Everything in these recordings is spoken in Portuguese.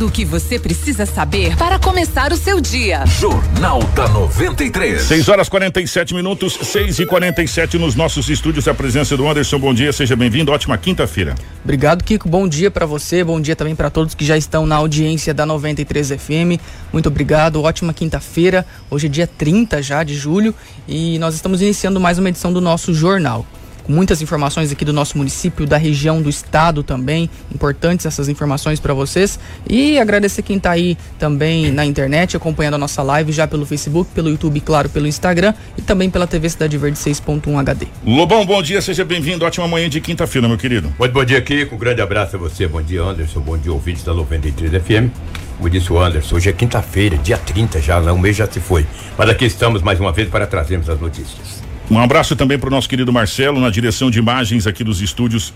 Tudo o que você precisa saber para começar o seu dia. Jornal da 93. 6 horas 47 minutos, 6 e 47 nos nossos estúdios. A presença do Anderson. Bom dia, seja bem-vindo. Ótima quinta-feira. Obrigado, Kiko. Bom dia para você. Bom dia também para todos que já estão na audiência da 93 FM. Muito obrigado. Ótima quinta-feira. Hoje é dia 30 já de julho e nós estamos iniciando mais uma edição do nosso jornal muitas informações aqui do nosso município, da região, do estado também. Importantes essas informações para vocês. E agradecer quem está aí também na internet, acompanhando a nossa live já pelo Facebook, pelo YouTube, claro, pelo Instagram e também pela TV Cidade Verde 6.1 HD. Lobão, bom dia, seja bem-vindo. Ótima manhã de quinta-feira, meu querido. Muito bom dia, Kiko. Um grande abraço a você. Bom dia, Anderson. Bom dia, ouvintes da 93 FM. Como disse o Anderson, hoje é quinta-feira, dia 30 já, o mês já se foi. Mas aqui estamos mais uma vez para trazermos as notícias. Um abraço também para o nosso querido Marcelo, na direção de imagens aqui dos estúdios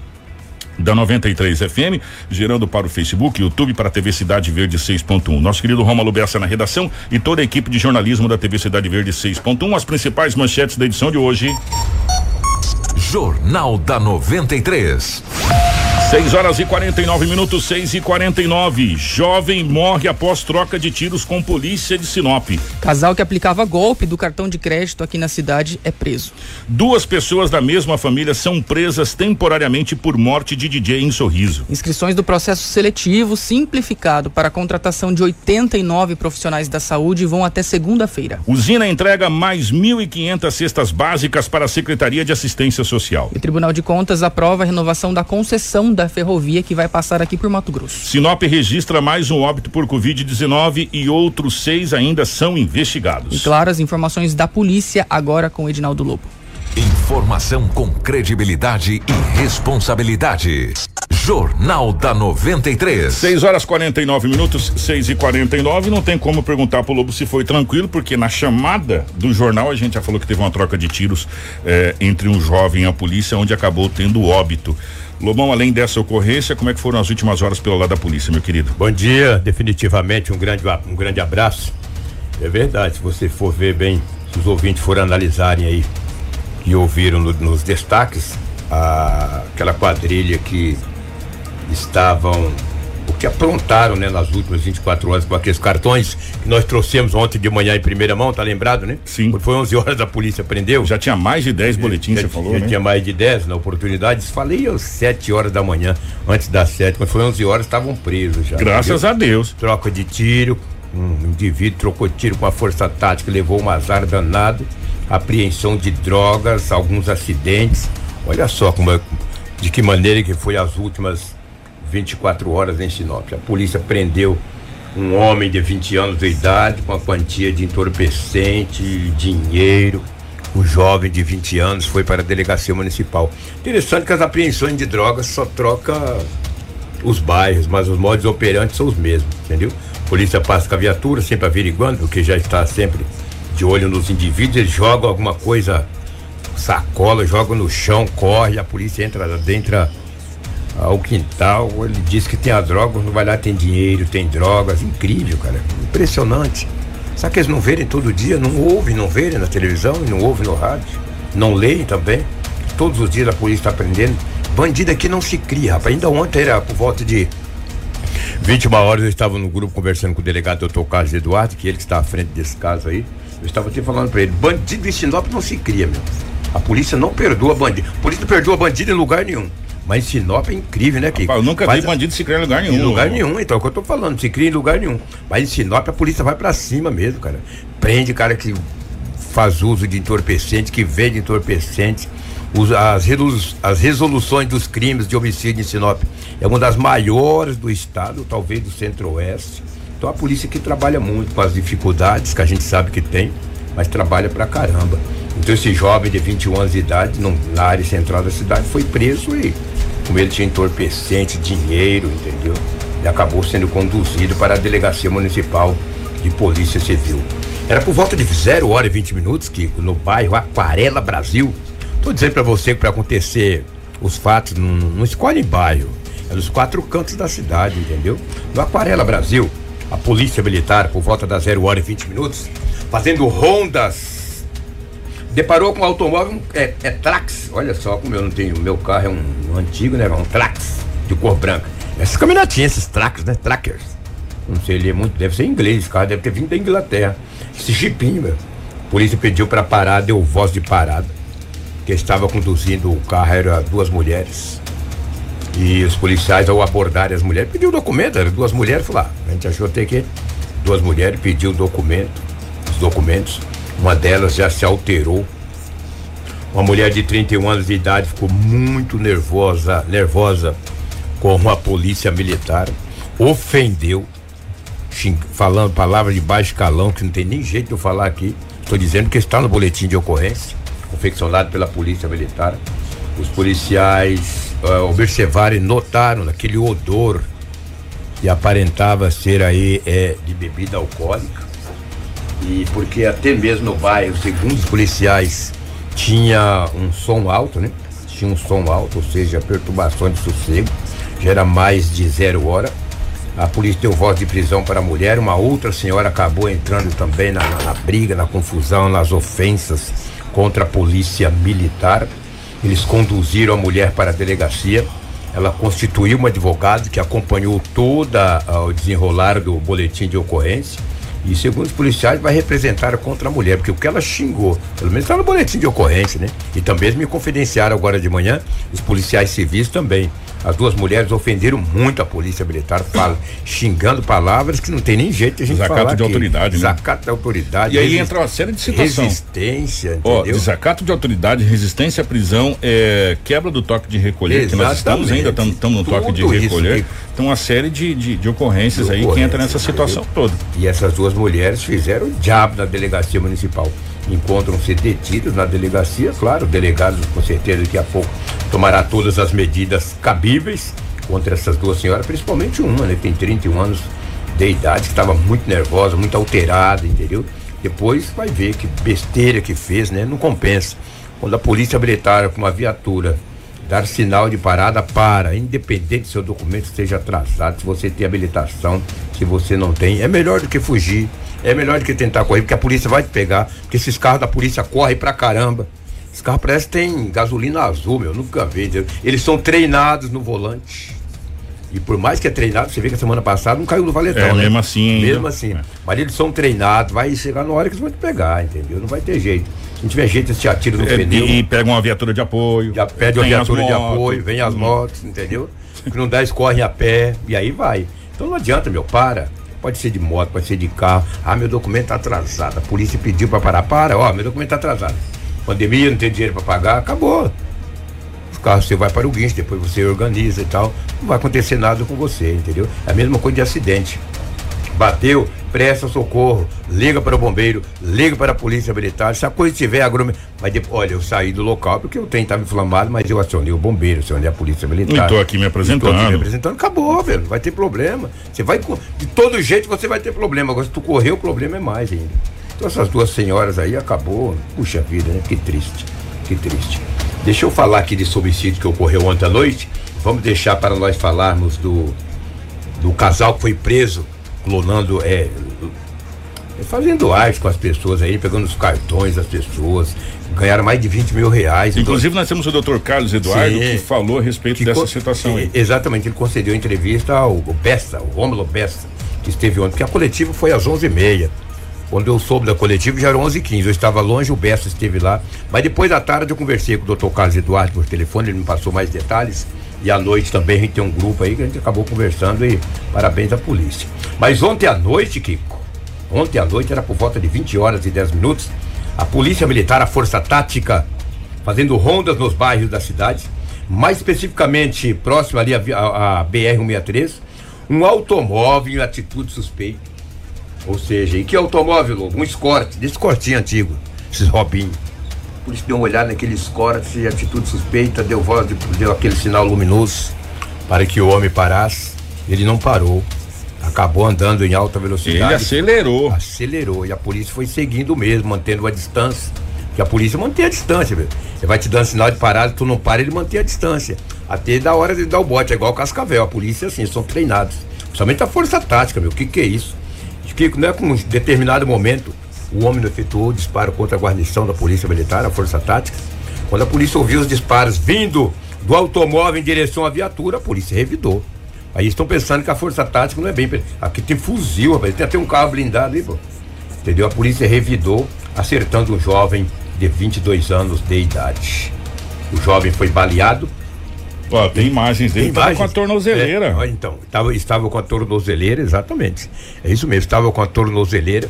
da 93 FM, gerando para o Facebook, YouTube, para a TV Cidade Verde 6.1. Nosso querido Rômulo Bessa na redação e toda a equipe de jornalismo da TV Cidade Verde 6.1. As principais manchetes da edição de hoje. Jornal da 93. 6 horas e 49 minutos, 6 e 49. Jovem morre após troca de tiros com polícia de Sinop. Casal que aplicava golpe do cartão de crédito aqui na cidade é preso. Duas pessoas da mesma família são presas temporariamente por morte de DJ em Sorriso. Inscrições do processo seletivo simplificado para a contratação de 89 profissionais da saúde vão até segunda-feira. Usina entrega mais 1.500 cestas básicas para a Secretaria de Assistência Social. O Tribunal de Contas aprova a renovação da concessão da ferrovia que vai passar aqui por Mato Grosso. Sinop registra mais um óbito por Covid-19 e outros seis ainda são investigados. E claro, as informações da polícia agora com Edinaldo Lobo. Informação com credibilidade e responsabilidade. Jornal da 93. 6 horas 49 minutos, 6 e 49 Não tem como perguntar pro Lobo se foi tranquilo, porque na chamada do jornal a gente já falou que teve uma troca de tiros eh, entre um jovem e a polícia, onde acabou tendo óbito. Lobão, além dessa ocorrência, como é que foram as últimas horas pelo lado da polícia, meu querido? Bom dia, definitivamente um grande, um grande abraço. É verdade, se você for ver bem, se os ouvintes forem analisarem aí e ouviram no, nos destaques, a, aquela quadrilha que estavam o que aprontaram, né, nas últimas 24 horas com aqueles cartões que nós trouxemos ontem de manhã em primeira mão, tá lembrado, né? Sim. Quando foi 11 horas a polícia prendeu. Já tinha mais de 10 boletins, já, você falou, já né? tinha mais de 10 na oportunidade. Falei às 7 horas da manhã, antes das 7, quando foi 11 horas estavam presos já. Graças entendeu? a Deus. Troca de tiro, um indivíduo trocou tiro com a força tática, levou um azar danado, apreensão de drogas, alguns acidentes. Olha só como é, de que maneira que foi as últimas 24 horas em Sinop. A polícia prendeu um homem de 20 anos de idade com a quantia de entorpecente, dinheiro. O jovem de 20 anos foi para a delegacia municipal. Interessante que as apreensões de drogas só troca os bairros, mas os modos operantes são os mesmos, entendeu? Polícia passa com a viatura, sempre averiguando, porque já está sempre de olho nos indivíduos, eles jogam alguma coisa, sacola, jogam no chão, corre, a polícia entra dentro ao quintal, ele diz que tem a droga, não vai lá, tem dinheiro, tem drogas, incrível, cara, impressionante. Só que eles não verem todo dia, não ouvem, não verem na televisão e não ouvem no rádio, não leem também. Todos os dias a polícia está prendendo. Bandido aqui não se cria, rapaz. Ainda ontem era por volta de 21 horas eu estava no grupo conversando com o delegado doutor Carlos Eduardo, que ele que está à frente desse caso aí. Eu estava até falando para ele, bandido em Sinop não se cria, meu. A polícia não perdoa bandido. A polícia não perdoa bandido em lugar nenhum. Mas em Sinop é incrível, né, Kiko? Rapaz, eu nunca Faz vi bandido se criar em lugar nenhum. Em lugar nenhum, então é o que eu tô falando, se cria em lugar nenhum. Mas em Sinop a polícia vai pra cima mesmo, cara. Prende cara que faz uso de entorpecente, que vende entorpecente. Usa as, as resoluções dos crimes de homicídio em Sinop é uma das maiores do estado, talvez do centro-oeste. Então a polícia que trabalha muito com as dificuldades que a gente sabe que tem, mas trabalha pra caramba. Então esse jovem de 21 anos de idade, num- na área central da cidade, foi preso e como ele tinha entorpecente, dinheiro, entendeu? E acabou sendo conduzido para a delegacia municipal de polícia civil. Era por volta de 0 hora e 20 minutos que no bairro Aquarela Brasil. Tô dizendo para você que para acontecer os fatos não, não escolhe bairro, é nos quatro cantos da cidade, entendeu? No Aquarela Brasil, a polícia militar, por volta das 0 hora e 20 minutos, fazendo rondas deparou com um automóvel, é, é Trax, olha só como eu não tenho, meu carro é um, antigo, né, um Trax, de cor branca. Essas caminhonetinhas, esses Trax, né, Trackers. Não sei ler muito, deve ser inglês, esse carro deve ter vindo da Inglaterra. Esse jipinho, meu. A polícia pediu para parar, deu voz de parada. Quem estava conduzindo o carro eram duas mulheres. E os policiais, ao abordarem as mulheres, pediu documento, eram duas mulheres, falaram, ah, a gente achou até que duas mulheres pediu documento, os documentos. Uma delas já se alterou. Uma mulher de 31 anos de idade ficou muito nervosa, nervosa com a polícia militar, ofendeu, falando palavras de baixo calão, que não tem nem jeito de eu falar aqui. Estou dizendo que está no boletim de ocorrência, confeccionado pela polícia militar. Os policiais uh, observaram e notaram aquele odor que aparentava ser aí é, de bebida alcoólica. E porque até mesmo no bairro, segundo os policiais, tinha um som alto, né? Tinha um som alto, ou seja, perturbação de sossego, já era mais de zero hora. A polícia deu voz de prisão para a mulher, uma outra senhora acabou entrando também na, na, na briga, na confusão, nas ofensas contra a polícia militar. Eles conduziram a mulher para a delegacia. Ela constituiu um advogado que acompanhou toda uh, o desenrolar do boletim de ocorrência. E segundo os policiais, vai representar contra a mulher, porque o que ela xingou, pelo menos está no boletim de ocorrência, né? E também me confidenciaram agora de manhã, os policiais civis também. As duas mulheres ofenderam muito a polícia militar, fala, xingando palavras que não tem nem jeito de a gente desacato falar. de autoridade, né? Desacato de autoridade. E aí entra uma série de situações. Resistência, Ó, entendeu? desacato de autoridade, resistência à prisão, é, quebra do toque de recolher, que nós estamos ainda Exatamente. estamos no toque de Tudo isso recolher. que- Então, uma série de, de, de ocorrências De aí que entra nessa situação entendeu? toda. E essas duas mulheres fizeram o diabo na delegacia municipal. Encontram-se detidos na delegacia, claro, o delegado com certeza daqui a pouco tomará todas as medidas cabíveis contra essas duas senhoras, principalmente uma, né? que Tem 31 anos de idade, que estava muito nervosa, muito alterada, entendeu? Depois vai ver que besteira que fez, né? Não compensa. Quando a polícia militar com uma viatura dar sinal de parada, para, independente se seu documento esteja atrasado, se você tem habilitação, se você não tem, é melhor do que fugir, é melhor do que tentar correr, porque a polícia vai te pegar, porque esses carros da polícia correm pra caramba. Esses carros parece que tem gasolina azul, meu, nunca vi. Eles são treinados no volante. E por mais que é treinado, você vê que a semana passada não caiu no valetão, É, né? mesmo assim ainda. Mesmo assim. É. Mas eles são treinados, vai chegar na hora que eles vão te pegar, entendeu? Não vai ter jeito. Se não tiver jeito, eles te atiram no É, pneu. e pega uma viatura de apoio. Já pede uma viatura de apoio, vem as Hum. motos, entendeu? Que não dá, escorre a pé, e aí vai. Então não adianta, meu, para. Pode ser de moto, pode ser de carro. Ah, meu documento tá atrasado. A polícia pediu pra parar. Para, ó, meu documento tá atrasado. Pandemia, não tem dinheiro pra pagar, acabou. Os carros você vai para o guincho, depois você organiza e tal. Não vai acontecer nada com você, entendeu? É a mesma coisa de acidente. Bateu, presta socorro, liga para o bombeiro, liga para a polícia militar. Se a coisa tiver agrume. Mas depois, olha, eu saí do local porque o trem estava inflamado, mas eu acionei o bombeiro, acionei a polícia militar. Não tô aqui me apresentando. Tô aqui me apresentando. Acabou, velho. Não vai ter problema. Você vai. De todo jeito você vai ter problema. Agora, se tu correr, o problema é mais ainda. Então, essas duas senhoras aí acabou. Puxa vida, né? Que triste. Que triste. Deixa eu falar aqui desse homicídio que ocorreu ontem à noite. Vamos deixar para nós falarmos do, do casal que foi preso clonando, é, fazendo arte com as pessoas aí, pegando os cartões das pessoas, ganharam mais de 20 mil reais. Inclusive, nós temos o doutor Carlos Eduardo Sim. que falou a respeito Que dessa con- situação aí. e- Exatamente, ele concedeu entrevista ao, ao Bessa, o Rômulo Bessa, que esteve ontem, porque a coletiva foi às 11h30. Quando eu soube da coletiva já eram 11h15. Eu estava longe, o Bessa esteve lá. Mas depois da tarde eu conversei com o doutor Carlos Eduardo por telefone, ele me passou mais detalhes. E à noite também a gente tem um grupo aí que a gente acabou conversando e parabéns à polícia. Mas ontem à noite, Kiko, ontem à noite era por volta de 20 horas e 10 minutos, a Polícia Militar, a Força Tática, fazendo rondas nos bairros da cidade, mais especificamente próximo ali à, vi- à- à BR-163, um automóvel em atitude suspeita. Ou seja, e que automóvel, Lobo? Um escorte, desse cortinho antigo, esses robinhos. Por isso deu uma olhada naquele escorte, atitude suspeita, deu voz, de- deu aquele sinal luminoso para que o homem parasse. Ele não parou. Acabou andando em alta Ele velocidade acelerou. acelerou e a polícia foi seguindo mesmo, mantendo a distância. Porque a polícia mantém a distância, velho. Ele vai te dando sinal de parada, tu não para, ele mantém a distância. Até da hora de dar o bote, é igual o Cascavel. A polícia, assim, são treinados. Principalmente a força tática, meu. O que, que é isso? Que não é com um determinado momento o homem efetuou o disparo contra a guarnição da Polícia Militar, a Força Tática. Quando a polícia ouviu os disparos vindo do automóvel em direção à viatura, a polícia revidou. Aí estão pensando que a força tática não é bem. Aqui tem fuzil, rapaz. Tem até um carro blindado aí, pô. Entendeu? A polícia revidou, acertando um jovem de 22 anos de idade. O jovem foi baleado. Ó, tem imagens dele Tem imagens? com a tornozeleira. É, então, estava, estava com a tornozeleira, exatamente. É isso mesmo, estava com a tornozeleira.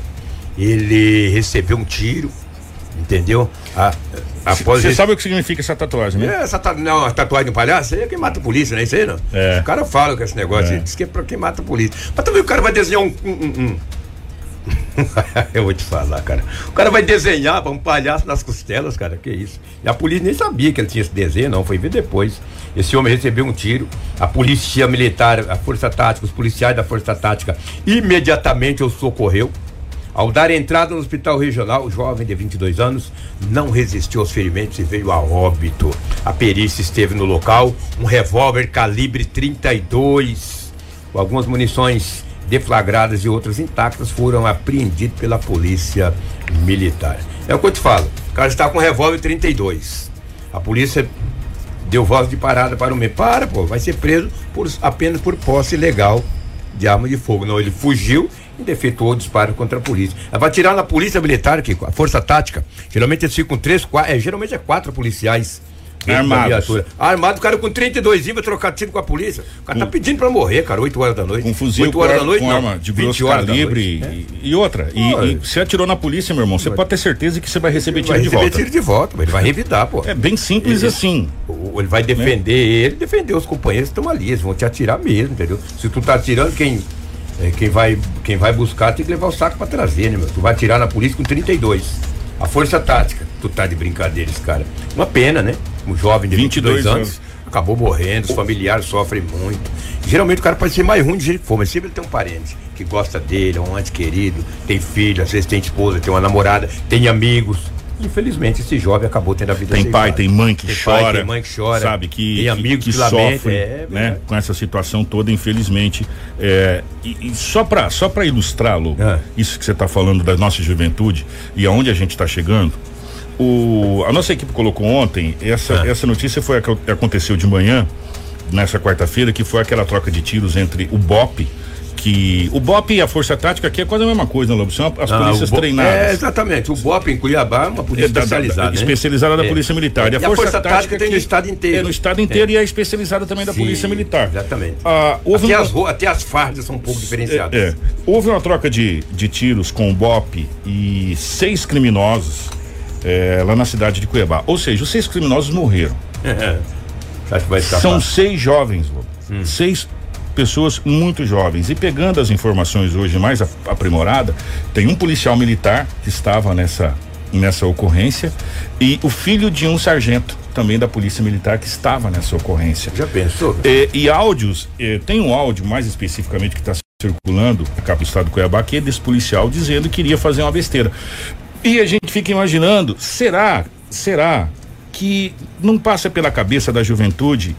Ele recebeu um tiro, entendeu? A, após Você sabe o que significa essa tatuagem, né? é, essa ta- não, a tatuagem do palhaço, aí é quem mata a polícia, não é isso aí, não? É. O cara fala com esse negócio, É. diz que é pra quem mata a polícia. Mas também o cara vai desenhar um. um- um-. Eu vou te falar, cara. O cara vai desenhar pra um palhaço nas costelas, cara, que isso. E a polícia nem sabia que ele tinha esse desenho, não, foi ver depois. Esse homem recebeu um tiro, a polícia militar, a força tática, os policiais da força tática imediatamente o socorreu. Ao dar entrada no hospital regional, o jovem de 22 anos não resistiu aos ferimentos e veio a óbito. A perícia esteve no local, um revólver calibre 32, com algumas munições deflagradas e outras intactas foram apreendidas pela polícia militar. É o que eu te falo, o cara está com um revólver 32. A polícia deu voz de parada para o meio. Para, pô, vai ser preso por, apenas por posse ilegal de arma de fogo. Não, ele fugiu e defetuou o disparo contra a polícia. É pra tirar na polícia militar, que a força tática, geralmente eles ficam com três, quatro, é, geralmente é quatro policiais. viatura. Armado, o cara com 32 vai trocar tiro com a polícia. O cara tá pedindo pra morrer, cara, 8 horas da noite. Com fuzil, 8 com, horas ar- da noite, com não, arma de 20 grosso calibre noite, e, e outra. E, e você atirou na polícia, meu irmão, você pode ter certeza que você vai receber tiro Vai de receber volta. tiro de volta, mas ele vai revidar, pô. É bem simples Ele- assim. Ele vai defender ele, defender os companheiros que estão ali, eles vão te atirar mesmo, entendeu? Se tu tá atirando, quem, é, quem, vai, quem vai buscar tem que levar o saco pra trazer, né, meu? Tu vai atirar na polícia com 32. A força tática, tu tá de brincadeira, esse cara. Uma pena, né? Um jovem de 22, 22 anos, anos. acabou morrendo, os familiares sofrem muito. Geralmente o cara pode ser mais ruim de jeito que for, mas sempre ele tem um parente que gosta dele, é um ante querido, tem filho, às vezes tem esposa, tem uma namorada, tem amigos. Infelizmente, esse jovem acabou tendo a vida Tem pai, tem mãe que Tem pai, chora. tem mãe que chora. Sabe, que, tem amigos que, que, lamentam. sofrem é, né, com essa situação toda, infelizmente. É, e, e só para só pra ilustrar, Lu, Ah. isso que você está falando da nossa juventude e aonde a gente está chegando. O, a nossa equipe colocou ontem, essa, Ah. essa notícia foi a que aconteceu de manhã, nessa quarta-feira, que foi aquela troca de tiros entre o BOP, que. O BOP e a Força Tática aqui é quase a mesma coisa, né, Lobo? São as Ah, polícias o Bo- treinadas. É, exatamente. O BOP em Cuiabá é uma polícia É da- da- da- especializada. né? especializada da É. Polícia Militar. E a Força Tática tem no estado inteiro. É no estado inteiro e é especializada também da Sim, Polícia Militar. Exatamente. Ah, houve até, um- as, até as fardas são um pouco diferenciadas. É, é. Houve uma troca de, de tiros com o BOP e seis criminosos é, lá na cidade de Cuiabá. Ou seja, os seis criminosos morreram. São seis jovens, Lobo. Hum. Seis pessoas muito jovens. E pegando as informações hoje mais aprimorada, tem um policial militar que estava nessa, nessa ocorrência e o filho de um sargento também da Polícia Militar que estava nessa ocorrência. Já pensou? É, e áudios, é, tem um áudio mais especificamente que está circulando na capa do estado do Cuiabá, que é desse policial dizendo que iria fazer uma besteira. E a gente fica imaginando, será, será que não passa pela cabeça da juventude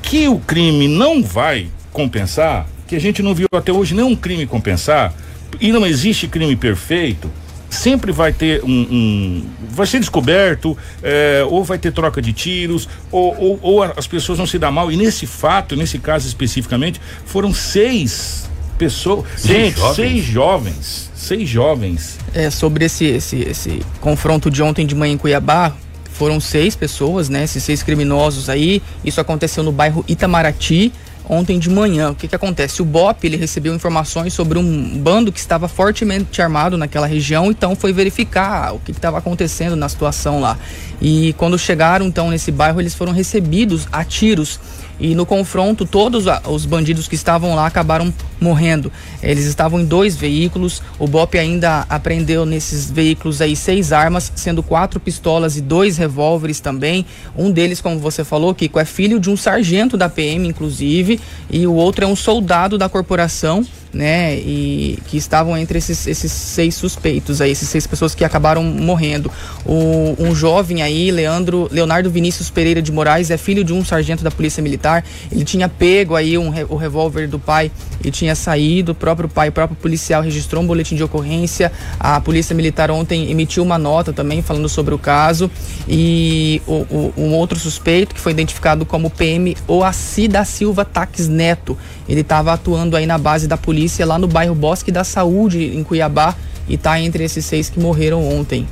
que o crime não vai compensar, que a gente não viu até hoje nenhum crime compensar, e não existe crime perfeito, sempre vai ter um. um- vai ser descoberto, é, ou vai ter troca de tiros, ou, ou, ou as pessoas vão se dar mal. E nesse fato, nesse caso especificamente, foram seis pessoas. Seis gente, jovens? seis jovens. Seis jovens. É, sobre esse, esse, esse confronto de ontem de manhã em Cuiabá, foram seis pessoas, né? Esses seis criminosos aí. Isso aconteceu no bairro Itamaraty ontem de manhã. O que que acontece? O BOP, ele recebeu informações sobre um bando que estava fortemente armado naquela região, então foi verificar o que estava acontecendo na situação lá. E quando chegaram então nesse bairro, eles foram recebidos a tiros. E no confronto, todos os bandidos que estavam lá acabaram morrendo. Eles estavam em dois veículos. O BOP ainda apreendeu nesses veículos aí seis armas, sendo quatro pistolas e dois revólveres também. Um deles, como você falou, Kiko, é filho de um sargento da PM, inclusive, e o outro é um soldado da corporação né? E que estavam entre esses, esses seis suspeitos aí, esses seis pessoas que acabaram morrendo. O, um jovem aí, Leandro, Leonardo Vinícius Pereira de Moraes, é filho de um sargento da Polícia Militar. Ele tinha pego aí um, o revólver do pai e tinha saído. O próprio pai, o próprio policial registrou um boletim de ocorrência. A Polícia Militar ontem emitiu uma nota também falando sobre o caso. E o, o, um outro suspeito, que foi identificado como PM Oaci da Silva Taques Neto, ele estava atuando aí na base da polícia lá no bairro Bosque da Saúde, em Cuiabá, e está entre esses seis que morreram ontem.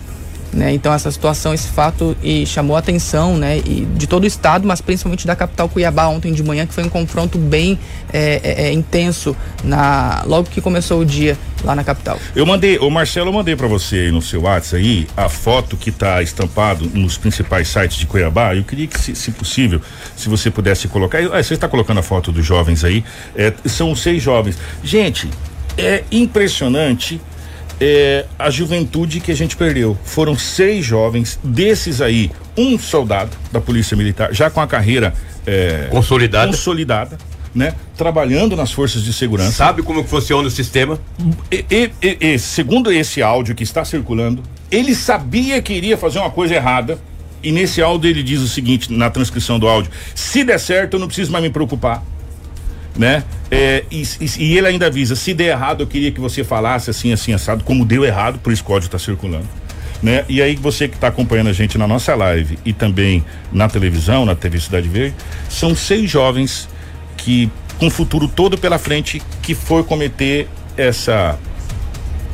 Né? Então essa situação, esse fato e chamou a atenção né? e de todo o estado, mas principalmente da capital Cuiabá ontem de manhã, que foi um confronto bem é, é, é intenso na logo que começou o dia lá na capital. Eu mandei, o Marcelo, eu mandei para você no seu WhatsApp aí a foto que está estampado nos principais sites de Cuiabá. Eu queria que, se, se possível, se você pudesse colocar. Ah, você está colocando a foto dos jovens aí. É, são seis jovens. Gente, é impressionante é, a juventude que a gente perdeu. Foram seis jovens, desses aí, um soldado da Polícia Militar, já com a carreira é, consolidada. consolidada né? Trabalhando nas forças de segurança. Sabe como funciona o sistema? E, e, e, segundo esse áudio que está circulando, ele sabia que iria fazer uma coisa errada. E nesse áudio ele diz o seguinte, na transcrição do áudio: se der certo, eu não preciso mais me preocupar né? É, e, e, ele ainda avisa, se der errado, eu queria que você falasse assim, assim, assado, como deu errado, por isso o código está circulando. Né? E aí você que está acompanhando a gente na nossa live e também na televisão, na TV Cidade Verde, são seis jovens que com o futuro todo pela frente que foi cometer essa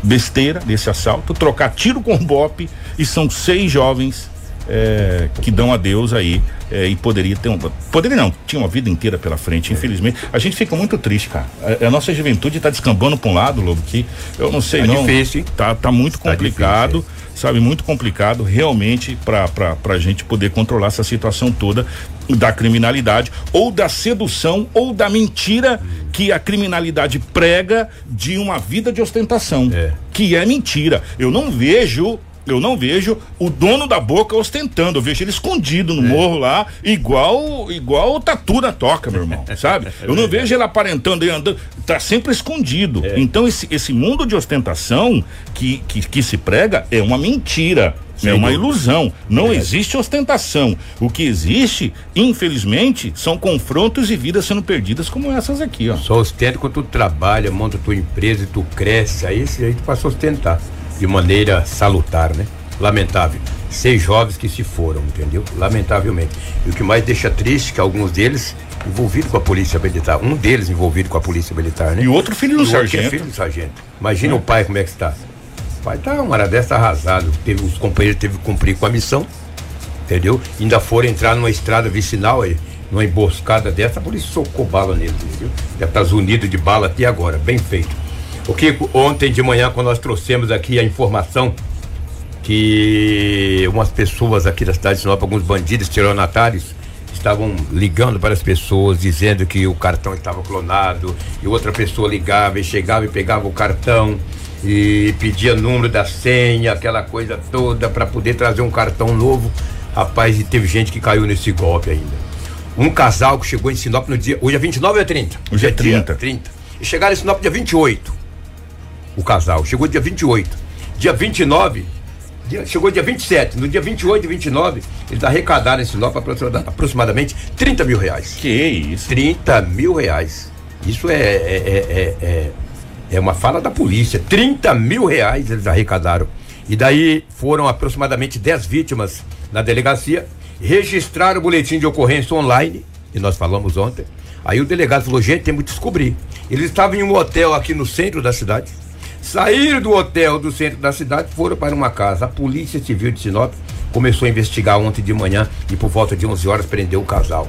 besteira desse assalto, trocar tiro com bope e são seis jovens é, que dão adeus aí é, e poderia ter um. Poderia não, tinha uma vida inteira pela frente, infelizmente. A gente fica muito triste, cara. A, a nossa juventude está descambando para um lado, Lobo, que eu não sei tá não. Difícil, hein? Tá, tá muito tá complicado. Difícil, é. Sabe, muito complicado realmente para a gente poder controlar essa situação toda da criminalidade ou da sedução ou da mentira que a criminalidade prega de uma vida de ostentação, é. que é mentira. Eu não vejo eu não vejo o dono da boca ostentando, eu vejo ele escondido no é. morro lá, igual igual o tatu na toca, meu irmão, sabe? É eu não vejo ele aparentando e andando, tá sempre escondido. É. Então esse, esse mundo de ostentação que, que, que se prega é uma mentira. Sim, é uma ilusão. Não é. existe ostentação. O que existe, infelizmente, são confrontos e vidas sendo perdidas como essas aqui, ó. Só ostenta quando tu trabalha, monta tua empresa e tu cresce, aí, aí tu passa a ostentar de maneira salutar, né? Lamentável. Seis jovens que se foram, entendeu? Lamentavelmente. E o que mais deixa triste é que alguns deles envolvidos com a polícia militar, um deles envolvido com a polícia militar, né? E outro filho do e é sargento. É filho do sargento. Imagina é. o pai como é que está. O pai tá uma hora dessa arrasado. Teve, os companheiros teve que cumprir com a missão, entendeu? Ainda foram entrar numa estrada vicinal aí, numa emboscada dessa, a polícia socou bala neles, entendeu? Já tá zunido de bala até agora, bem feito. O Kiko, ontem de manhã, quando nós trouxemos aqui a informação que umas pessoas aqui da cidade de Sinop, alguns bandidos tiranatários, estavam ligando para as pessoas dizendo que o cartão estava clonado e outra pessoa ligava e chegava e pegava o cartão e pedia número da senha, aquela coisa toda para poder trazer um cartão novo. Rapaz, e teve gente que caiu nesse golpe ainda. Um casal que chegou em Sinop no dia. Hoje é 29 ou é 30? Hoje é 30. Dia 30. E chegaram em Sinop dia 28 o casal. Chegou dia 28. Dia 29, dia, chegou dia 27. No dia 28 e 29, eles arrecadaram em Sinop aproximadamente 30 mil reais. Que isso? 30 mil reais. Isso é, é, é, é, é uma fala da polícia. 30 mil reais eles arrecadaram. E daí foram aproximadamente 10 vítimas na delegacia, registraram o boletim de ocorrência online, e nós falamos ontem. Aí o delegado falou: gente, temos que descobrir. Eles estavam em um hotel aqui no centro da cidade Saíram do hotel do centro da cidade, foram para uma casa. A Polícia Civil de Sinop começou a investigar ontem de manhã e por volta de 11 horas prendeu o casal.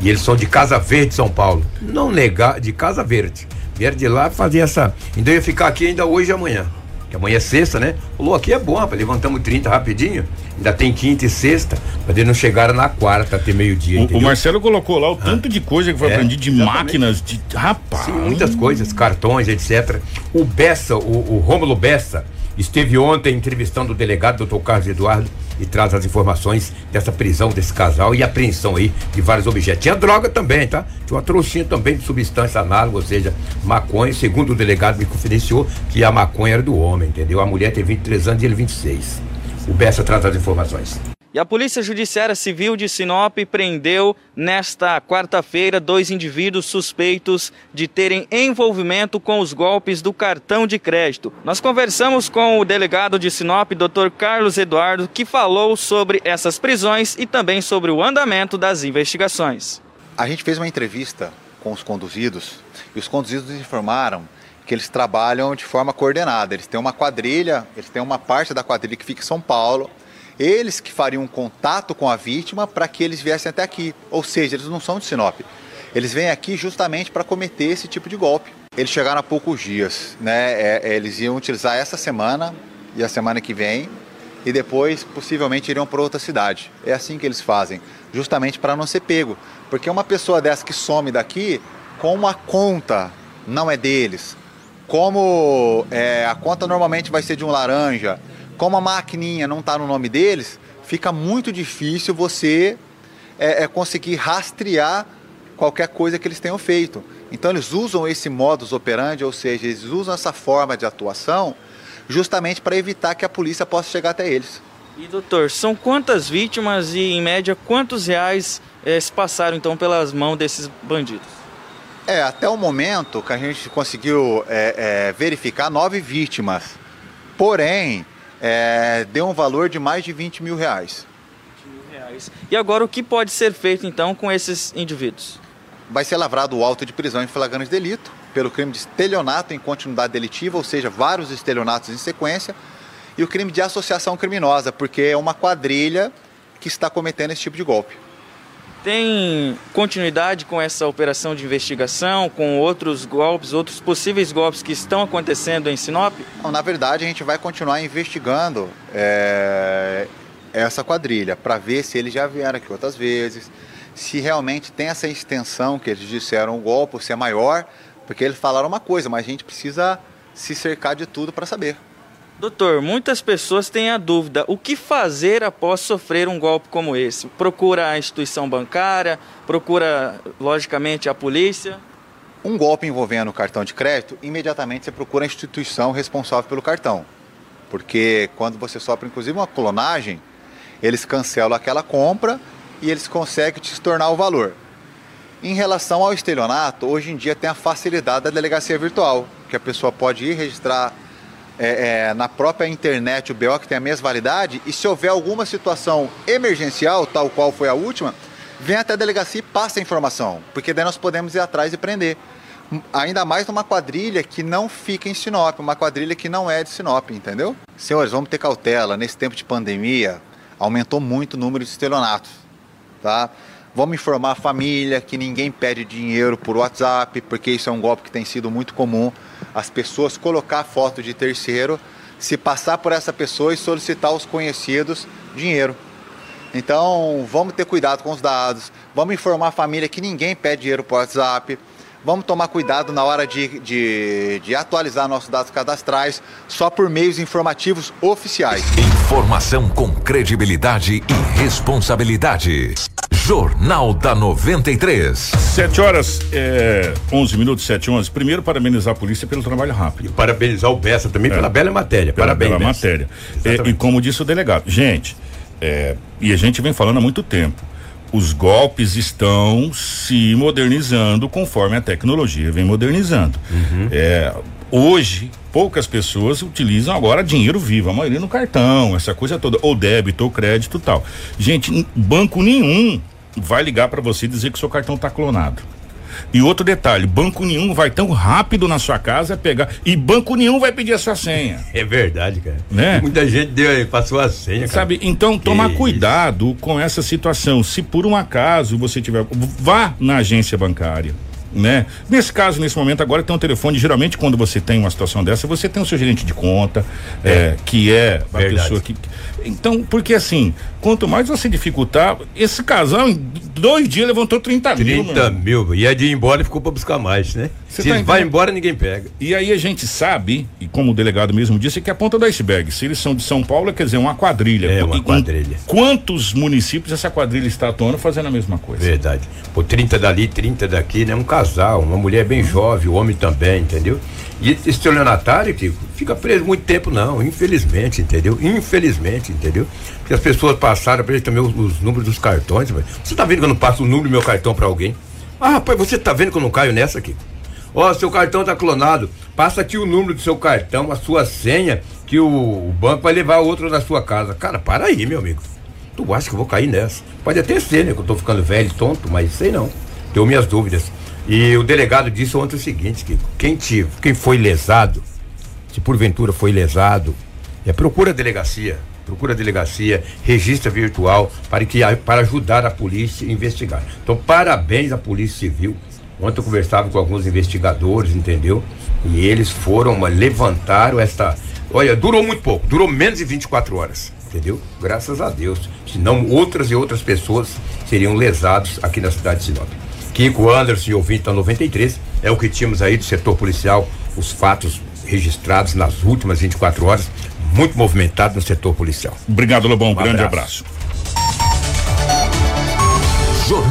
E eles são de Casa Verde, São Paulo. Não negar, de Casa Verde. Vieram de lá fazer essa. Ainda ia ficar aqui ainda hoje e amanhã que amanhã é sexta, né? Falou, aqui é bom, rapaz, levantamos 30 rapidinho, ainda tem quinta e sexta, mas eles não chegaram na quarta até meio-dia. O, o, Marcelo colocou lá o tanto de coisa que foi é, aprendido de exatamente. máquinas, de. Rapaz! Sim, muitas coisas, cartões, etc. O Bessa, o, o Rômulo Bessa, esteve ontem entrevistando o delegado, doutor Carlos Eduardo, e traz as informações dessa prisão desse casal e apreensão aí de vários objetos. Tinha droga também, tá? Tinha uma trouxinha também de substância análoga, ou seja, maconha. Segundo o delegado me confidenciou que a maconha era do homem, entendeu? A mulher tem 23 anos e ele 26. O Bessa traz as informações. E a Polícia Judiciária Civil de Sinop prendeu nesta quarta-feira dois indivíduos suspeitos de terem envolvimento com os golpes do cartão de crédito. Nós conversamos com o delegado de Sinop, Dr. Carlos Eduardo, que falou sobre essas prisões e também sobre o andamento das investigações. A gente fez uma entrevista com os conduzidos e os conduzidos informaram que eles trabalham de forma coordenada. Eles têm uma quadrilha, eles têm uma parte da quadrilha que fica em São Paulo eles que fariam contato com a vítima para que eles viessem até aqui. Ou seja, eles não são de Sinop. Eles vêm aqui justamente para cometer esse tipo de golpe. Eles chegaram há poucos dias, né? É, é, eles iam utilizar essa semana e a semana que vem e depois possivelmente iriam para outra cidade. É assim que eles fazem, justamente para não ser pego. Porque uma pessoa dessa que some daqui, como a conta não é deles, como é, a conta normalmente vai ser de um laranja, como a maquininha não está no nome deles, fica muito difícil você é, é, conseguir rastrear qualquer coisa que eles tenham feito. Então eles usam esse modus operandi, ou seja, eles usam essa forma de atuação justamente para evitar que a polícia possa chegar até eles. E doutor, são quantas vítimas e em média quantos reais é, se passaram então pelas mãos desses bandidos? É, até o momento que a gente conseguiu é, é, verificar nove vítimas. Porém, é, deu um valor de mais de 20 mil reais. 20 mil reais. E agora o que pode ser feito então com esses indivíduos? Vai ser lavrado o auto de prisão em flagrante delito pelo crime de estelionato em continuidade delitiva, ou seja, vários estelionatos em sequência, e o crime de associação criminosa, porque é uma quadrilha que está cometendo esse tipo de golpe. Tem continuidade com essa operação de investigação, com outros golpes, outros possíveis golpes que estão acontecendo em Sinop? Não, na verdade, a gente vai continuar investigando é, essa quadrilha para ver se eles já vieram aqui outras vezes, se realmente tem essa extensão que eles disseram o golpe, se é maior, porque eles falaram uma coisa, mas a gente precisa se cercar de tudo para saber. Doutor, muitas pessoas têm a dúvida: o que fazer após sofrer um golpe como esse? Procura a instituição bancária, procura, logicamente, a polícia? Um golpe envolvendo cartão de crédito, imediatamente você procura a instituição responsável pelo cartão. Porque quando você sofre, inclusive, uma clonagem, eles cancelam aquela compra e eles conseguem te tornar o valor. Em relação ao estelionato, hoje em dia tem a facilidade da delegacia virtual, que a pessoa pode ir registrar é, é, na própria internet o BO que tem a mesma validade e se houver alguma situação emergencial, tal qual foi a última, vem até a delegacia e passa a informação, porque daí nós podemos ir atrás e prender. Ainda mais numa quadrilha que não fica em Sinop, uma quadrilha que não é de Sinop, entendeu? Senhores, vamos ter cautela. Nesse tempo de pandemia, aumentou muito o número de estelionatos, tá? Vamos informar a família que ninguém pede dinheiro por WhatsApp, porque isso é um golpe que tem sido muito comum. As pessoas colocar foto de terceiro, se passar por essa pessoa e solicitar aos conhecidos dinheiro. Então, vamos ter cuidado com os dados, vamos informar a família que ninguém pede dinheiro por WhatsApp. Vamos tomar cuidado na hora de, de, de, atualizar nossos dados cadastrais só por meios informativos oficiais. Informação com credibilidade e responsabilidade. Jornal da 93. 7 horas, é, 11 minutos, 7 11. Primeiro, parabenizar a polícia pelo trabalho rápido. E parabenizar o Bessa também é. pela bela matéria. Pela Parabéns, bela Bessa. matéria. É, e como disse o delegado, gente, é, e a gente vem falando há muito tempo os golpes estão se modernizando conforme a tecnologia vem modernizando. Uhum. É, hoje, poucas pessoas utilizam agora dinheiro vivo, a maioria no cartão, essa coisa toda, ou débito, ou crédito tal. Gente, banco nenhum vai ligar para você dizer que seu cartão está clonado. E outro detalhe, banco nenhum vai tão rápido na sua casa pegar e banco nenhum vai pedir a sua senha. É verdade, cara. Né? Muita gente deu, passou a senha, Sabe? Cara. Então, tomar cuidado com essa situação. Se por um acaso você tiver, vá na agência bancária né? Nesse caso, nesse momento, agora tem um telefone. Geralmente, quando você tem uma situação dessa, você tem o seu gerente de conta, é, é que é a Verdade. pessoa que. Então, porque assim, quanto mais você dificultar, esse casal em dois dias levantou 30, 30 mil. 30 mil. E é de ir embora e ficou para buscar mais, né? Se tá vai embora, ninguém pega. E aí a gente sabe, e como o delegado mesmo disse, que é a ponta do iceberg. Se eles são de São Paulo, quer dizer, uma quadrilha. É, uma e, quadrilha. Quantos municípios essa quadrilha está atuando fazendo a mesma coisa? Verdade. Por 30 dali, 30 daqui, né? Um casal, uma mulher bem jovem, o homem também, entendeu? E esse estelionatário, que fica preso muito tempo, não, infelizmente, entendeu? Infelizmente, entendeu? Porque as pessoas passaram para ele também os, os, números dos cartões. Você tá vendo que eu não passo o número do meu cartão para alguém? Ah, rapaz, você tá vendo que eu não caio nessa aqui? Ó, oh, seu cartão tá clonado. Passa aqui o número do seu cartão, a sua senha, que o, o banco vai levar outro da sua casa. Cara, para aí, meu amigo. Tu acha que eu vou cair nessa? Pode até ser, né? Que eu tô ficando velho, tonto, mas sei não. Tenho minhas dúvidas. E o delegado disse ontem o seguinte, que quem, te, quem foi lesado, se porventura foi lesado, é procura a delegacia, procura a delegacia, registra virtual para que para ajudar a polícia a investigar. Então, parabéns à Polícia Civil. Ontem eu conversava com alguns investigadores, entendeu? E eles foram, levantaram esta. Olha, durou muito pouco, durou menos de 24 horas, entendeu? Graças a Deus. Senão outras e outras pessoas seriam lesados aqui na cidade de Sinop. Kiko Anderson e ouvinte da 93, é o que tínhamos aí do setor policial, os fatos registrados nas últimas 24 horas, muito movimentado no setor policial. Obrigado, Lobão. Um grande abraço.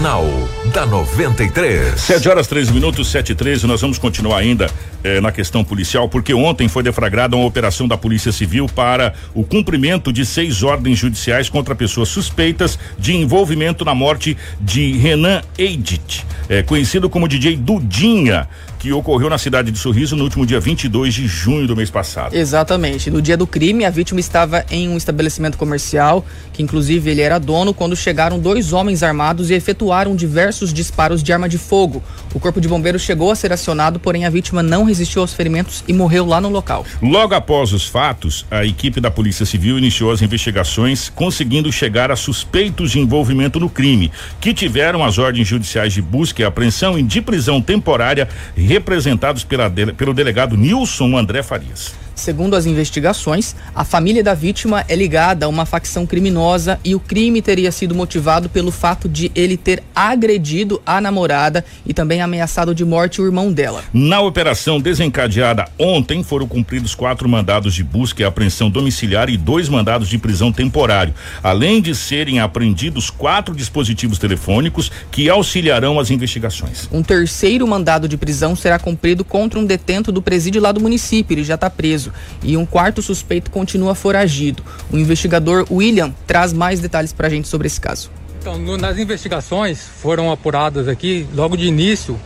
Jornal da 93. 7 horas 13 minutos, 7 e 13. Nós vamos continuar ainda eh, na questão policial, porque ontem foi deflagrada uma operação da Polícia Civil para o cumprimento de seis ordens judiciais contra pessoas suspeitas de envolvimento na morte de Renan Eidit, eh, conhecido como DJ Dudinha que ocorreu na cidade de Sorriso no último dia 22 de junho do mês passado. Exatamente. No dia do crime, a vítima estava em um estabelecimento comercial, que inclusive ele era dono, quando chegaram dois homens armados e efetuaram diversos disparos de arma de fogo. O corpo de bombeiros chegou a ser acionado, porém a vítima não resistiu aos ferimentos e morreu lá no local. Logo após os fatos, a equipe da Polícia Civil iniciou as investigações, conseguindo chegar a suspeitos de envolvimento no crime, que tiveram as ordens judiciais de busca e apreensão e de prisão temporária representados pela, pelo delegado Nilson André Farias. Segundo as investigações, a família da vítima é ligada a uma facção criminosa e o crime teria sido motivado pelo fato de ele ter agredido a namorada e também ameaçado de morte o irmão dela. Na operação desencadeada ontem, foram cumpridos quatro mandados de busca e apreensão domiciliar e dois mandados de prisão temporário, além de serem apreendidos quatro dispositivos telefônicos que auxiliarão as investigações. Um terceiro mandado de prisão será cumprido contra um detento do presídio lá do município, ele já está preso preso e um quarto suspeito continua foragido. O investigador William traz mais detalhes para a gente sobre esse caso. Então, no, nas investigações foram apuradas aqui, logo de início,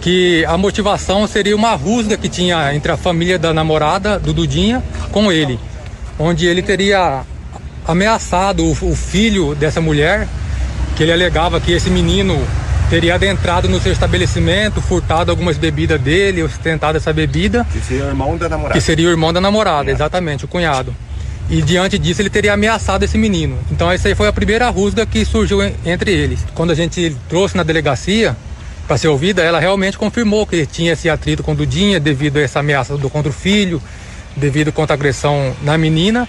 que a motivação seria uma rusga que tinha entre a família da namorada, do Dudinha, com ele, onde ele teria ameaçado o, o filho dessa mulher, que ele alegava que esse menino teria adentrado no seu estabelecimento, furtado algumas bebidas dele, ostentado essa bebida. Que seria o irmão da namorada. Que seria o irmão da namorada, exatamente, o cunhado. E diante disso ele teria ameaçado esse menino. Então essa aí foi a primeira rusga que surgiu entre eles. Quando a gente trouxe na delegacia para ser ouvida, ela realmente confirmou que tinha esse atrito com Dudinha devido a essa ameaça do contra o filho, devido contra a agressão na menina.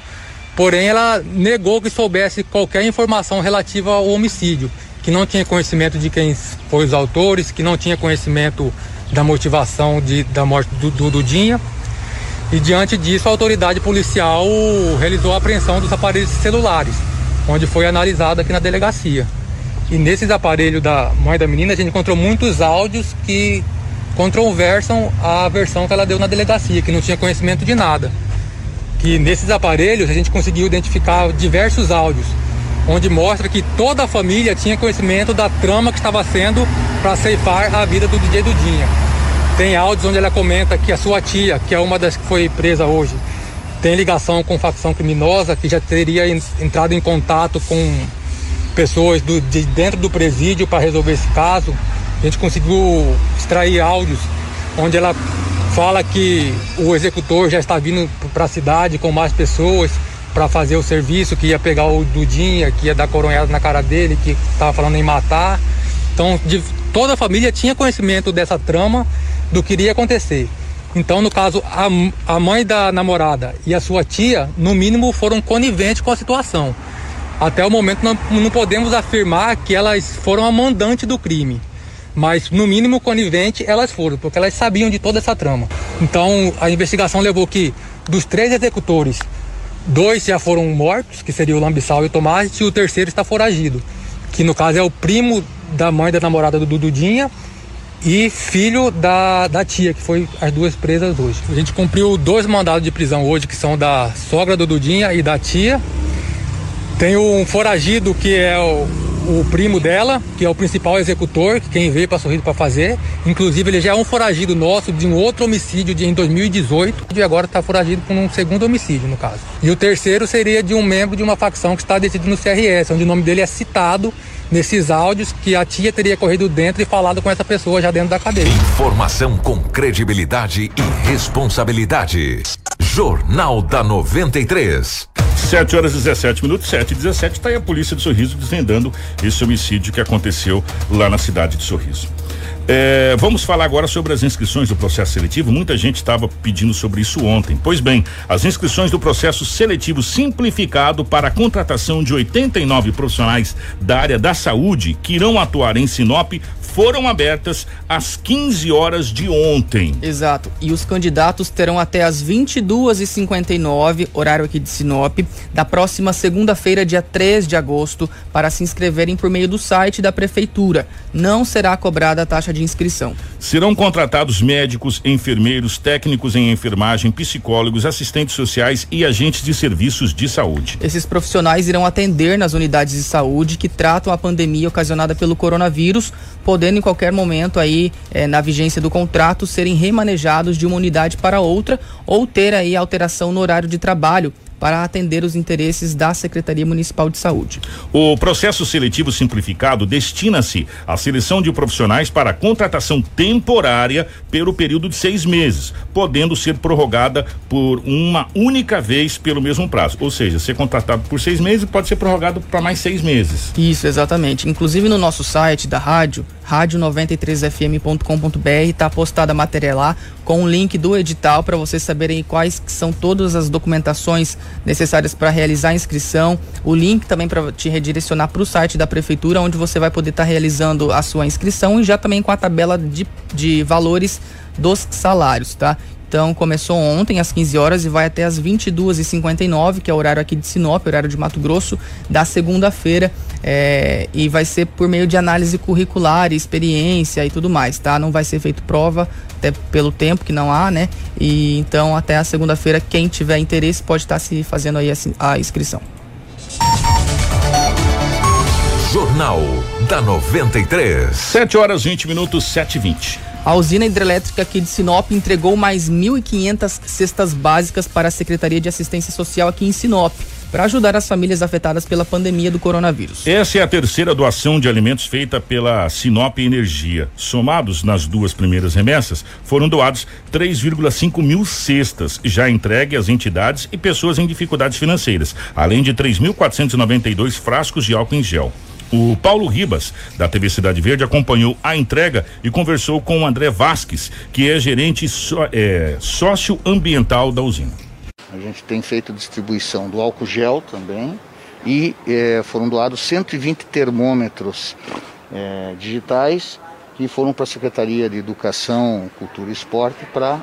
Porém, ela negou que soubesse qualquer informação relativa ao homicídio que não tinha conhecimento de quem foi os autores, que não tinha conhecimento da motivação de, da morte do, do Dudinha. E diante disso, a autoridade policial realizou a apreensão dos aparelhos celulares, onde foi analisado aqui na delegacia. E nesses aparelhos da mãe da menina, a gente encontrou muitos áudios que controversam a versão que ela deu na delegacia, que não tinha conhecimento de nada. Que nesses aparelhos a gente conseguiu identificar diversos áudios onde mostra que toda a família tinha conhecimento da trama que estava sendo para ceifar a vida do DJ Dudinha. Tem áudios onde ela comenta que a sua tia, que é uma das que foi presa hoje, tem ligação com facção criminosa, que já teria entrado em contato com pessoas do, de dentro do presídio para resolver esse caso. A gente conseguiu extrair áudios onde ela fala que o executor já está vindo para a cidade com mais pessoas, para fazer o serviço, que ia pegar o Dudinha, que ia dar coronhada na cara dele, que estava falando em matar. Então, de, toda a família tinha conhecimento dessa trama, do que iria acontecer. Então, no caso, a, a mãe da namorada e a sua tia, no mínimo, foram coniventes com a situação. Até o momento, não, não podemos afirmar que elas foram a mandante do crime. mas no mínimo conivente elas foram, porque elas sabiam de toda essa trama. Então a investigação levou que dos três executores, dois já foram mortos, que seria o Lambissal e o Tomás, e o terceiro está foragido, que no caso é o primo da mãe da namorada do Dududinha e filho da, da tia, que foi as duas presas hoje. A gente cumpriu dois mandados de prisão hoje, que são da sogra do Dudinha e da tia. Tem um foragido que é o, o primo dela, que é o principal executor, quem veio para Sorriso para fazer. Inclusive, ele já é um foragido nosso de um outro homicídio de, em 2018 e agora está foragido por um segundo homicídio, no caso. E o terceiro seria de um membro de uma facção que está decidido no CRS, onde o nome dele é citado nesses áudios que a tia teria corrido dentro e falado com essa pessoa já dentro da cadeia. Informação com credibilidade e responsabilidade. Jornal da 93. 7 horas e 17 minutos, 7 e 17, está aí a polícia de Sorriso desvendando esse homicídio que aconteceu lá na cidade de Sorriso. É, vamos falar agora sobre as inscrições do processo seletivo. Muita gente estava pedindo sobre isso ontem. Pois bem, as inscrições do processo seletivo simplificado para a contratação de 89 profissionais da área da saúde que irão atuar em Sinop foram abertas às 15 horas de ontem. Exato. E os candidatos terão até às 22h59, horário aqui de Sinop, da próxima segunda-feira, dia 3 de agosto, para se inscreverem por meio do site da Prefeitura. Não será cobrada a taxa de inscrição. Serão contratados médicos, enfermeiros, técnicos em enfermagem, psicólogos, assistentes sociais e agentes de serviços de saúde. Esses profissionais irão atender nas unidades de saúde que tratam a pandemia ocasionada pelo coronavírus, podendo em qualquer momento aí, eh, na vigência do contrato, serem remanejados de uma unidade para outra ou ter aí alteração no horário de trabalho para atender os interesses da Secretaria Municipal de Saúde. O processo seletivo simplificado destina-se à seleção de profissionais para contratação temporária pelo período de seis meses, podendo ser prorrogada por uma única vez pelo mesmo prazo. Ou seja, ser contratado por seis meses pode ser prorrogado para mais seis meses. Isso, exatamente. Inclusive no nosso site da rádio, rádio93fm.com.br, está postada a matéria lá com o link do edital para vocês saberem quais são todas as documentações necessárias para realizar a inscrição. O link também para te redirecionar para o site da prefeitura, onde você vai poder estar tá realizando a sua inscrição e já também com a tabela de, de valores dos salários, tá? Então começou ontem às 15 horas e vai até às 22h59, que é o horário aqui de Sinop, horário de Mato Grosso, da segunda-feira. É, e vai ser por meio de análise curricular, experiência e tudo mais, tá? Não vai ser feito prova, até pelo tempo que não há, né? E então até a segunda-feira, quem tiver interesse pode estar se fazendo aí a, a inscrição. Jornal da 93. 7 horas 20 minutos, 7 e 20. A usina hidrelétrica aqui de Sinop entregou mais 1.500 cestas básicas para a Secretaria de Assistência Social aqui em Sinop, para ajudar as famílias afetadas pela pandemia do coronavírus. Essa é a terceira doação de alimentos feita pela Sinop Energia. Somados nas duas primeiras remessas, foram doados 3,5 mil cestas, já entregue às entidades e pessoas em dificuldades financeiras, além de 3.492 frascos de álcool em gel. O Paulo Ribas, da TV Cidade Verde, acompanhou a entrega e conversou com o André Vasques, que é gerente só, é, socioambiental da usina. A gente tem feito distribuição do álcool gel também e é, foram doados 120 termômetros é, digitais que foram para a Secretaria de Educação, Cultura e Esporte para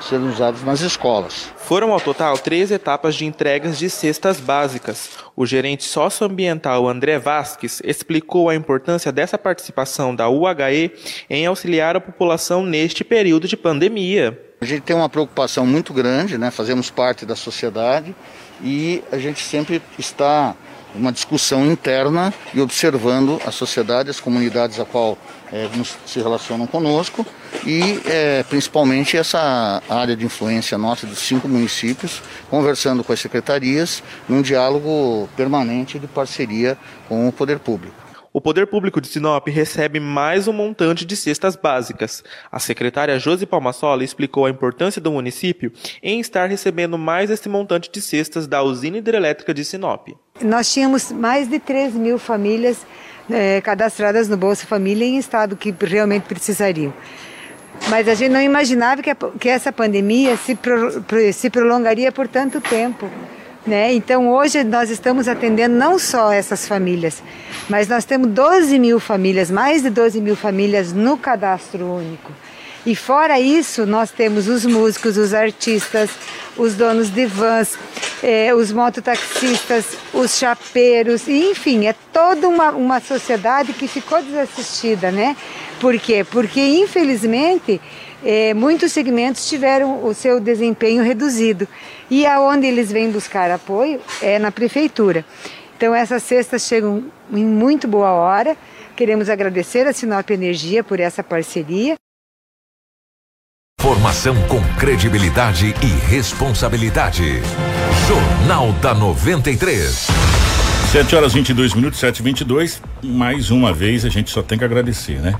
serem usados nas escolas. Foram ao total três etapas de entregas de cestas básicas. O gerente socioambiental André Vasques explicou a importância dessa participação da UHE em auxiliar a população neste período de pandemia. A gente tem uma preocupação muito grande, né? fazemos parte da sociedade e a gente sempre está uma discussão interna e observando a sociedade, as comunidades a qual é, nos, se relacionam conosco e é, principalmente essa área de influência nossa dos cinco municípios, conversando com as secretarias num diálogo permanente de parceria com o poder público. O Poder Público de Sinop recebe mais um montante de cestas básicas. A secretária Josi Palmassola explicou a importância do município em estar recebendo mais esse montante de cestas da usina hidrelétrica de Sinop. Nós tínhamos mais de 3 mil famílias é, cadastradas no Bolsa Família em estado que realmente precisariam. Mas a gente não imaginava que, a, que essa pandemia se, pro, se prolongaria por tanto tempo. Né? Então hoje nós estamos atendendo não só essas famílias, mas nós temos 12 mil famílias, mais de 12 mil famílias no cadastro único. E fora isso, nós temos os músicos, os artistas, os donos de vans, eh, os mototaxistas, os chapeiros, e, enfim, é toda uma, uma sociedade que ficou desassistida, né? Por quê? Porque, infelizmente, eh, muitos segmentos tiveram o seu desempenho reduzido. E aonde eles vêm buscar apoio é na prefeitura. Então, essas cestas chegam em muito boa hora. Queremos agradecer a Sinop Energia por essa parceria. Formação com credibilidade e responsabilidade. Jornal da 93. 7 horas 22 minutos, 7 e 22 Mais uma vez a gente só tem que agradecer, né?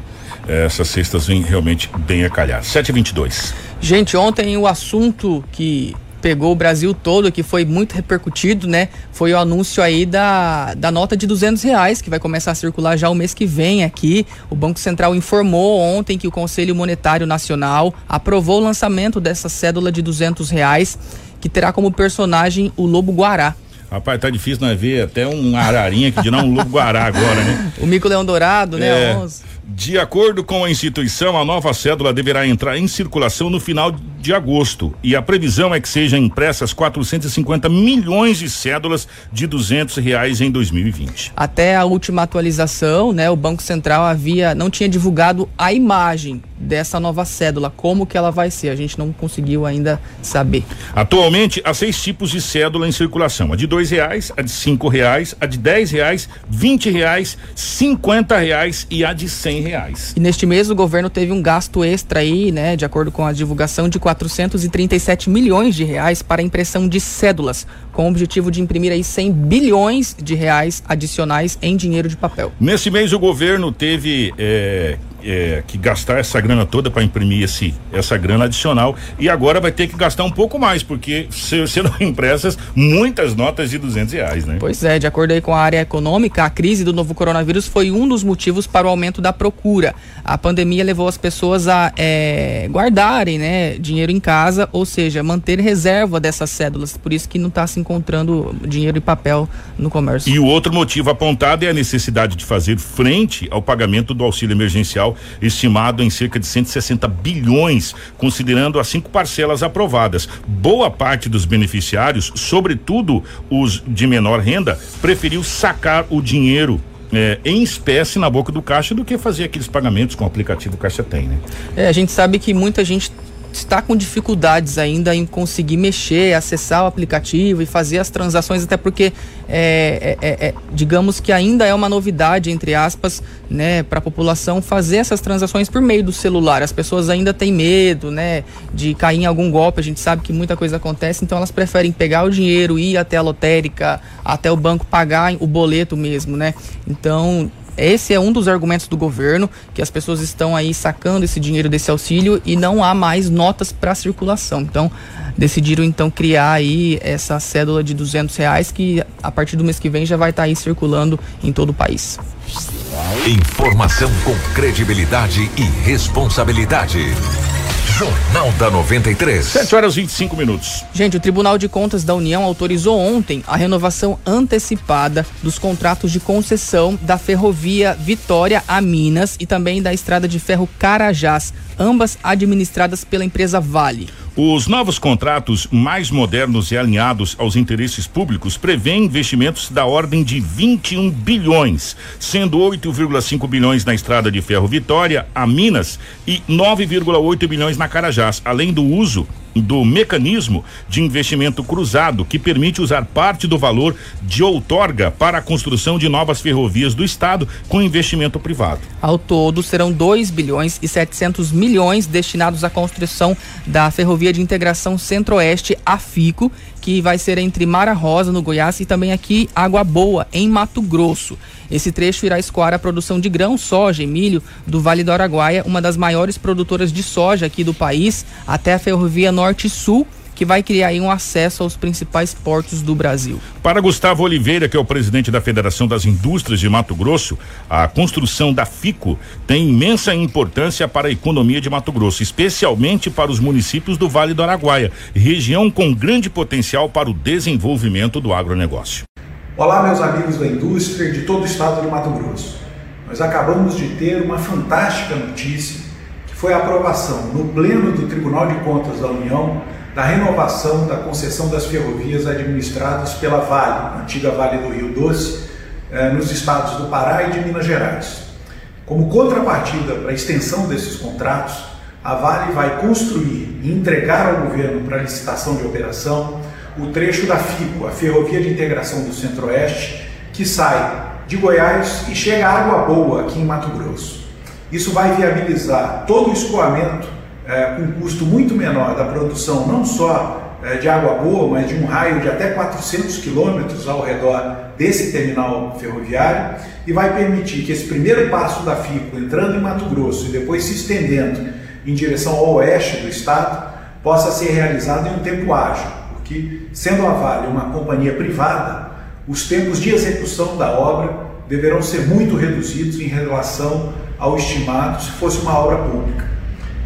Essas cestas vêm realmente bem a calhar. 7 e 22 Gente, ontem o assunto que pegou o Brasil todo, que foi muito repercutido, né? Foi o anúncio aí da, da nota de duzentos reais, que vai começar a circular já o mês que vem aqui. O Banco Central informou ontem que o Conselho Monetário Nacional aprovou o lançamento dessa cédula de duzentos reais, que terá como personagem o Lobo Guará. Rapaz, tá difícil nós ver até um ararinha que de não um lobo guará agora, né? O mico leão dourado, né? É, de acordo com a instituição, a nova cédula deverá entrar em circulação no final de agosto e a previsão é que sejam impressas 450 milhões de cédulas de duzentos reais em 2020. Até a última atualização, né, o Banco Central havia não tinha divulgado a imagem dessa nova cédula, como que ela vai ser, a gente não conseguiu ainda saber. Atualmente há seis tipos de cédula em circulação: a de dois reais, a de cinco reais, a de dez reais, vinte reais, cinquenta reais e a de cem reais. E neste mês o governo teve um gasto extra aí, né, de acordo com a divulgação de 437 milhões de reais para a impressão de cédulas, com o objetivo de imprimir aí 100 bilhões de reais adicionais em dinheiro de papel. Nesse mês o governo teve é, é, que gastar essa grana toda para imprimir esse, essa grana adicional e agora vai ter que gastar um pouco mais porque serão impressas muitas notas de duzentos reais, né? Pois é, de acordo aí com a área econômica, a crise do novo coronavírus foi um dos motivos para o aumento da procura. A pandemia levou as pessoas a é, guardarem, né, dinheiro em casa, ou seja, manter reserva dessas cédulas. Por isso que não está se encontrando dinheiro e papel no comércio. E o outro motivo apontado é a necessidade de fazer frente ao pagamento do auxílio emergencial estimado em cerca de 160 bilhões, considerando as cinco parcelas aprovadas. Boa parte dos beneficiários, sobretudo os de menor renda, preferiu sacar o dinheiro é, em espécie na boca do caixa do que fazer aqueles pagamentos com o aplicativo Caixa Tem, né? É, a gente sabe que muita gente está com dificuldades ainda em conseguir mexer, acessar o aplicativo e fazer as transações, até porque, é, é, é, é digamos que ainda é uma novidade, entre aspas, né, para a população fazer essas transações por meio do celular. As pessoas ainda têm medo, né, de cair em algum golpe. A gente sabe que muita coisa acontece, então elas preferem pegar o dinheiro, ir até a lotérica, até o banco pagar o boleto mesmo, né? Então, esse é um dos argumentos do governo, que as pessoas estão aí sacando esse dinheiro desse auxílio e não há mais notas para circulação. Então, decidiram então criar aí essa cédula de duzentos reais que a partir do mês que vem já vai estar tá aí circulando em todo o país. Informação com credibilidade e responsabilidade. Jornal da 93. 7 horas e 25 minutos. Gente, o Tribunal de Contas da União autorizou ontem a renovação antecipada dos contratos de concessão da ferrovia Vitória a Minas e também da estrada de ferro Carajás, ambas administradas pela empresa Vale. Os novos contratos mais modernos e alinhados aos interesses públicos prevêem investimentos da ordem de 21 bilhões, sendo 8,5 bilhões na estrada de ferro Vitória a Minas e 9,8 bilhões na Carajás, além do uso do mecanismo de investimento cruzado que permite usar parte do valor de outorga para a construção de novas ferrovias do estado com investimento privado. Ao todo serão 2 bilhões e 700 milhões destinados à construção da ferrovia de integração Centro-Oeste a FICO, que vai ser entre Mara Rosa no Goiás e também aqui Água Boa em Mato Grosso. Esse trecho irá escoar a produção de grão, soja e milho do Vale do Araguaia, uma das maiores produtoras de soja aqui do país, até a ferrovia Norte-Sul que vai criar aí um acesso aos principais portos do Brasil. Para Gustavo Oliveira, que é o presidente da Federação das Indústrias de Mato Grosso, a construção da FICO tem imensa importância para a economia de Mato Grosso, especialmente para os municípios do Vale do Araguaia, região com grande potencial para o desenvolvimento do agronegócio. Olá, meus amigos da indústria de todo o estado de Mato Grosso. Nós acabamos de ter uma fantástica notícia, que foi a aprovação no Pleno do Tribunal de Contas da União da renovação da concessão das ferrovias administradas pela Vale, antiga Vale do Rio Doce, eh, nos estados do Pará e de Minas Gerais. Como contrapartida para a extensão desses contratos, a Vale vai construir e entregar ao governo para licitação de operação o trecho da FICO, a Ferrovia de Integração do Centro-Oeste, que sai de Goiás e chega a Água Boa aqui em Mato Grosso. Isso vai viabilizar todo o escoamento é, com um custo muito menor da produção, não só é, de água boa, mas de um raio de até 400 quilômetros ao redor desse terminal ferroviário e vai permitir que esse primeiro passo da FICO, entrando em Mato Grosso e depois se estendendo em direção ao oeste do estado, possa ser realizado em um tempo ágil, porque, sendo a Vale uma companhia privada, os tempos de execução da obra deverão ser muito reduzidos em relação ao estimado se fosse uma obra pública.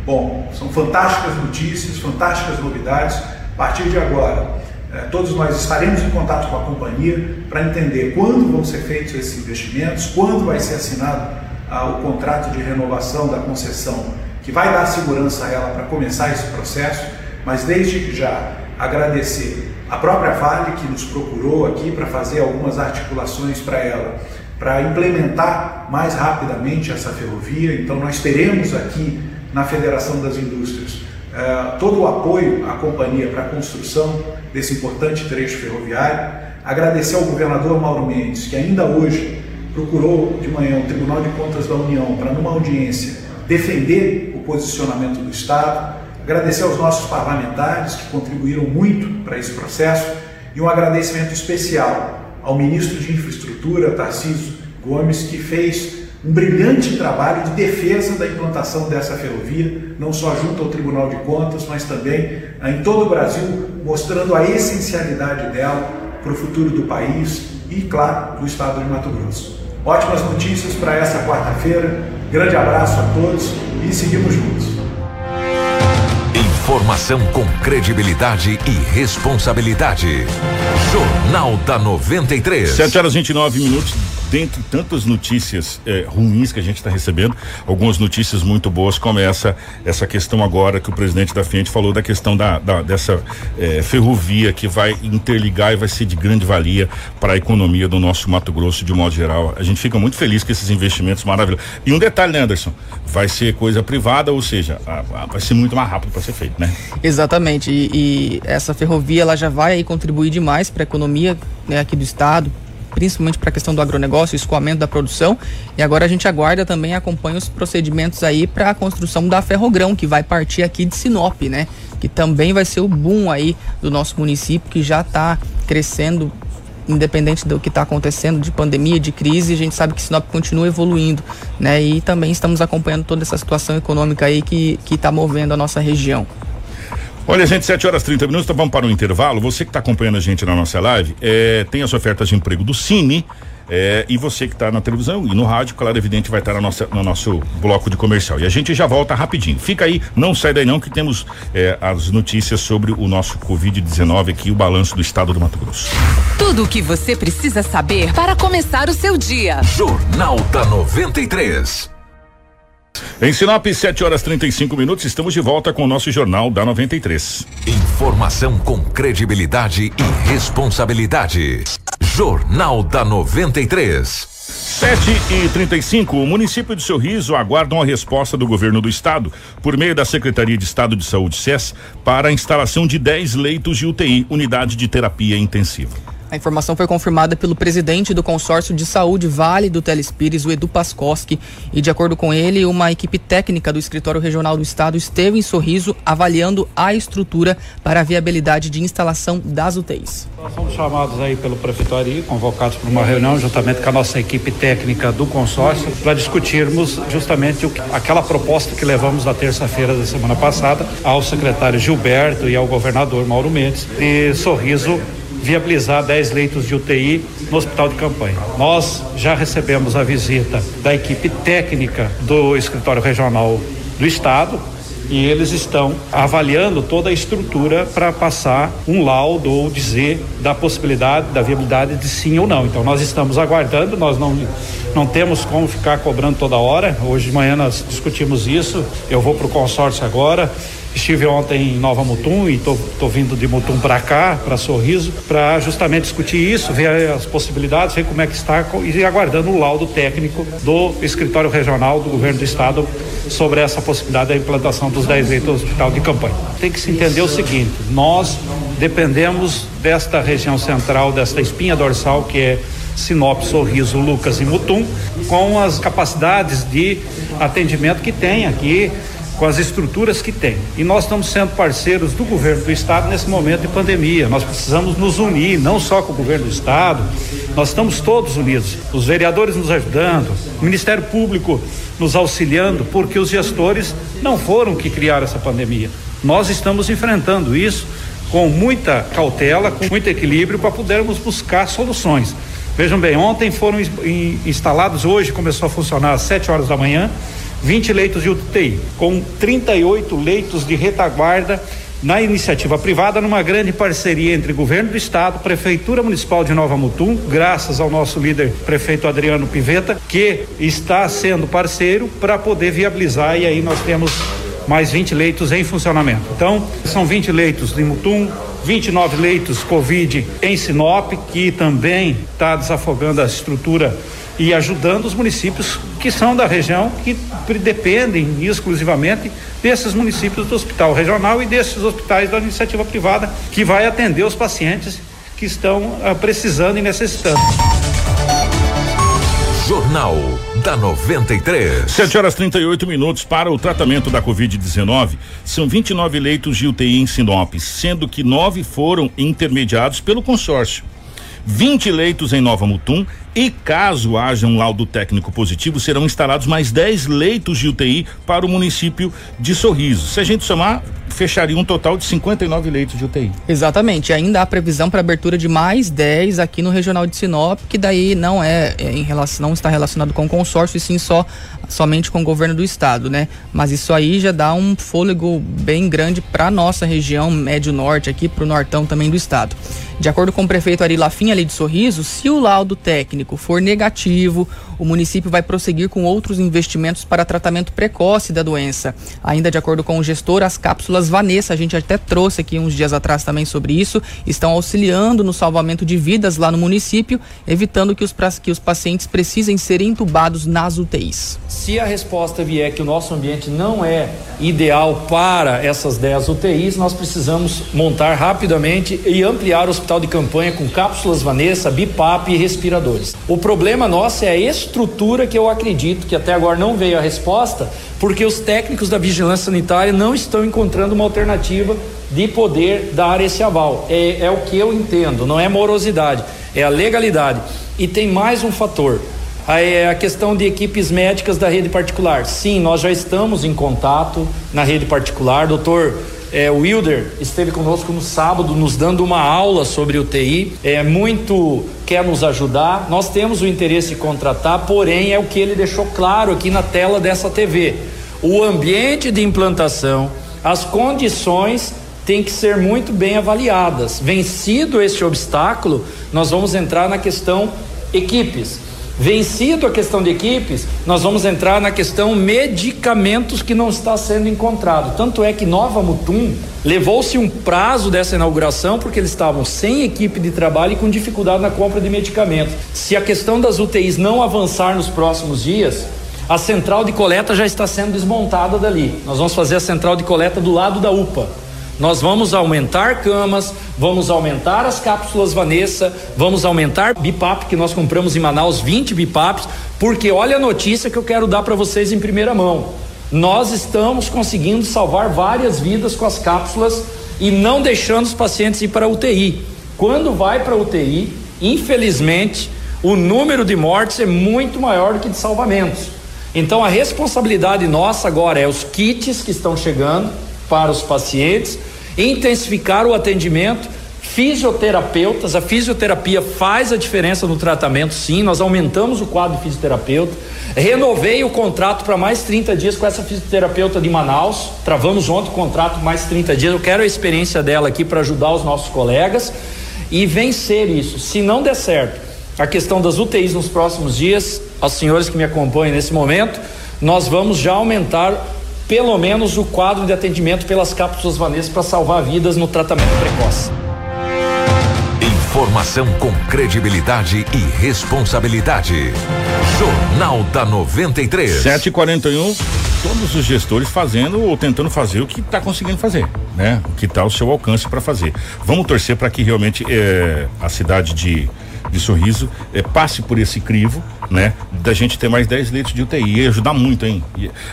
Bom, são fantásticas notícias, fantásticas novidades. A partir de agora, eh, todos nós estaremos em contato com a companhia para entender quando vão ser feitos esses investimentos, quando vai ser assinado ah, o contrato de renovação da concessão, que vai dar segurança a ela para começar esse processo. Mas desde já agradecer a própria Vale que nos procurou aqui para fazer algumas articulações para ela, para implementar mais rapidamente essa ferrovia. Então nós teremos aqui na Federação das Indústrias uh, todo o apoio à companhia para a construção desse importante trecho ferroviário. Agradecer ao governador Mauro Mendes, que ainda hoje procurou de manhã o Tribunal de Contas da União para, numa audiência, defender o posicionamento do Estado. Agradecer aos nossos parlamentares que contribuíram muito para esse processo e um agradecimento especial ao ministro de Infraestrutura, Tarcísio Gomes, que fez um brilhante trabalho de defesa da implantação dessa ferrovia, não só junto ao Tribunal de Contas, mas também ah, em todo o Brasil, mostrando a essencialidade dela para o futuro do país e, claro, do estado de Mato Grosso. Ótimas notícias para essa quarta-feira. Grande abraço a todos e seguimos juntos. Informação com credibilidade e responsabilidade. Jornal da 93. 7 horas 29 minutos dentre tantas notícias eh, ruins que a gente está recebendo, algumas notícias muito boas, como essa, essa questão agora que o presidente da Fiat falou da questão da, da dessa eh, ferrovia que vai interligar e vai ser de grande valia para a economia do nosso Mato Grosso de modo geral. A gente fica muito feliz com esses investimentos maravilhosos. E um detalhe, né, Anderson? Vai ser coisa privada, ou seja, a, a, vai ser muito mais rápido para ser feito, né? Exatamente. E, e, essa ferrovia ela já vai aí contribuir demais para a economia né, aqui do estado, principalmente para a questão do agronegócio, escoamento da produção. E agora a gente aguarda também, acompanha os procedimentos aí para a construção da Ferrogrão, que vai partir aqui de Sinop, né? Que também vai ser o boom aí do nosso município, que já está crescendo independente do que está acontecendo, de pandemia, de crise, a gente sabe que Sinop continua evoluindo, né? E também estamos acompanhando toda essa situação econômica aí que está movendo a nossa região. Olha, gente, 7 horas 30 minutos, então vamos para o um intervalo. Você que está acompanhando a gente na nossa live, é, tem as ofertas de emprego do Cine. É, e você que está na televisão e no rádio, claro, evidente, vai estar tá nossa, no nosso bloco de comercial. E a gente já volta rapidinho. Fica aí, não sai daí não, que temos é, as notícias sobre o nosso Covid-19 aqui, o balanço do estado do Mato Grosso. Tudo o que você precisa saber para começar o seu dia. Jornal da 93. Em Sinop, 7 horas 35 minutos, estamos de volta com o nosso Jornal da 93. Informação com credibilidade e responsabilidade. Jornal da 93. 7 e 35 o município de Sorriso aguarda uma resposta do governo do estado, por meio da Secretaria de Estado de Saúde, SES, para a instalação de 10 leitos de UTI, unidade de terapia intensiva. A informação foi confirmada pelo presidente do consórcio de saúde Vale do Telespires, o Edu Pascoski, e de acordo com ele, uma equipe técnica do escritório regional do estado esteve em Sorriso avaliando a estrutura para a viabilidade de instalação das UTIs. Nós fomos chamados aí pelo prefeito convocados para uma reunião juntamente com a nossa equipe técnica do consórcio para discutirmos justamente o, aquela proposta que levamos na terça-feira da semana passada ao secretário Gilberto e ao governador Mauro Mendes de Sorriso viabilizar 10 leitos de UTI no hospital de campanha. Nós já recebemos a visita da equipe técnica do escritório regional do estado e eles estão avaliando toda a estrutura para passar um laudo ou dizer da possibilidade, da viabilidade de sim ou não. Então nós estamos aguardando, nós não não temos como ficar cobrando toda hora. Hoje de manhã nós discutimos isso. Eu vou para o consórcio agora Estive ontem em Nova Mutum e estou vindo de Mutum para cá, para Sorriso, para justamente discutir isso, ver as possibilidades, ver como é que está e aguardando o laudo técnico do escritório regional do governo do estado sobre essa possibilidade da implantação dos 10 leitos do hospital de campanha. Tem que se entender o seguinte: nós dependemos desta região central, desta espinha dorsal que é Sinop, Sorriso, Lucas e Mutum, com as capacidades de atendimento que tem aqui com as estruturas que tem. E nós estamos sendo parceiros do governo do estado nesse momento de pandemia. Nós precisamos nos unir, não só com o governo do estado, nós estamos todos unidos. Os vereadores nos ajudando, o Ministério Público nos auxiliando, porque os gestores não foram que criaram essa pandemia. Nós estamos enfrentando isso com muita cautela, com muito equilíbrio para podermos buscar soluções. Vejam bem, ontem foram instalados, hoje começou a funcionar às 7 horas da manhã, 20 leitos de UTI, com 38 leitos de retaguarda na iniciativa privada, numa grande parceria entre governo do estado, prefeitura municipal de Nova Mutum, graças ao nosso líder prefeito Adriano Piveta, que está sendo parceiro para poder viabilizar e aí nós temos mais 20 leitos em funcionamento. Então, são 20 leitos de Mutum, 29 leitos Covid em Sinop, que também está desafogando a estrutura e ajudando os municípios que são da região, que dependem exclusivamente desses municípios do hospital regional e desses hospitais da iniciativa privada, que vai atender os pacientes que estão uh, precisando e necessitando. Jornal da 93. 7 horas 38 minutos para o tratamento da Covid-19. São 29 leitos de UTI em Sinop, sendo que nove foram intermediados pelo consórcio. 20 leitos em Nova Mutum e caso haja um laudo técnico positivo, serão instalados mais 10 leitos de UTI para o município de Sorriso. Se a gente somar, fecharia um total de 59 leitos de UTI. Exatamente. Ainda há previsão para abertura de mais 10 aqui no Regional de Sinop, que daí não é, é em relação, não está relacionado com o consórcio, e sim só somente com o governo do estado, né? Mas isso aí já dá um fôlego bem grande para nossa região médio norte aqui, para o nortão também do estado. De acordo com o prefeito Ari Lafim ali de Sorriso, se o laudo técnico for negativo, o município vai prosseguir com outros investimentos para tratamento precoce da doença. Ainda de acordo com o gestor, as cápsulas Vanessa, a gente até trouxe aqui uns dias atrás também sobre isso, estão auxiliando no salvamento de vidas lá no município, evitando que os, que os pacientes precisem ser entubados nas UTIs. Se a resposta vier que o nosso ambiente não é ideal para essas 10 UTIs, nós precisamos montar rapidamente e ampliar o hospital de campanha com cápsulas Vanessa, BIPAP e respiradores. O problema nosso é a estrutura que eu acredito que até agora não veio a resposta, porque os técnicos da vigilância sanitária não estão encontrando uma alternativa de poder dar esse aval. É, é o que eu entendo, não é morosidade, é a legalidade. E tem mais um fator é a questão de equipes médicas da rede particular. Sim, nós já estamos em contato na rede particular. Doutor é, Wilder esteve conosco no sábado, nos dando uma aula sobre UTI. É muito quer nos ajudar. Nós temos o interesse de contratar, porém é o que ele deixou claro aqui na tela dessa TV. O ambiente de implantação, as condições têm que ser muito bem avaliadas. Vencido este obstáculo, nós vamos entrar na questão equipes. Vencido a questão de equipes, nós vamos entrar na questão medicamentos que não está sendo encontrado. Tanto é que Nova Mutum levou-se um prazo dessa inauguração porque eles estavam sem equipe de trabalho e com dificuldade na compra de medicamentos. Se a questão das UTIs não avançar nos próximos dias, a central de coleta já está sendo desmontada dali. Nós vamos fazer a central de coleta do lado da UPA Nós vamos aumentar camas, vamos aumentar as cápsulas Vanessa, vamos aumentar BIPAP, que nós compramos em Manaus 20 BIPAPs, porque olha a notícia que eu quero dar para vocês em primeira mão. Nós estamos conseguindo salvar várias vidas com as cápsulas e não deixando os pacientes ir para a UTI. Quando vai para a UTI, infelizmente, o número de mortes é muito maior do que de salvamentos. Então a responsabilidade nossa agora é os kits que estão chegando para os pacientes, intensificar o atendimento, fisioterapeutas, a fisioterapia faz a diferença no tratamento, sim, nós aumentamos o quadro de fisioterapeuta, renovei o contrato para mais 30 dias com essa fisioterapeuta de Manaus, travamos ontem o contrato mais 30 dias, eu quero a experiência dela aqui para ajudar os nossos colegas e vencer isso. Se não der certo, a questão das UTIs nos próximos dias, aos senhores que me acompanham nesse momento, nós vamos já aumentar pelo menos o quadro de atendimento pelas cápsulas Vanessa para salvar vidas no tratamento precoce. Informação com credibilidade e responsabilidade. Jornal da 93. 741. Todos os gestores fazendo ou tentando fazer o que está conseguindo fazer, né? O que está ao seu alcance para fazer. Vamos torcer para que realmente eh, a cidade de de sorriso eh, passe por esse crivo, né? Da gente ter mais 10 leitos de UTI. Ia ajudar muito, hein?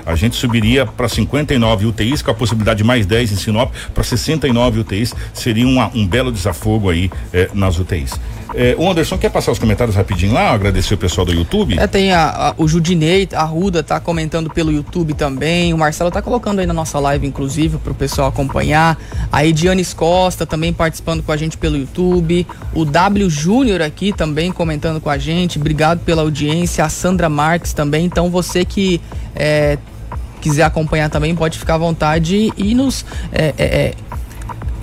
A gente subiria para 59 UTIs, com a possibilidade de mais 10 em Sinop, para 69 UTIs. Seria uma, um belo desafogo aí eh, nas UTIs. É, o Anderson quer passar os comentários rapidinho lá, agradecer o pessoal do YouTube? É, tem a, a, o Judinei, a Ruda tá comentando pelo YouTube também, o Marcelo tá colocando aí na nossa live, inclusive, pro pessoal acompanhar. A Edianes Costa também participando com a gente pelo YouTube. O W Júnior aqui também comentando com a gente. Obrigado pela audiência. A Sandra Marques também. Então você que é, quiser acompanhar também, pode ficar à vontade e nos. É, é,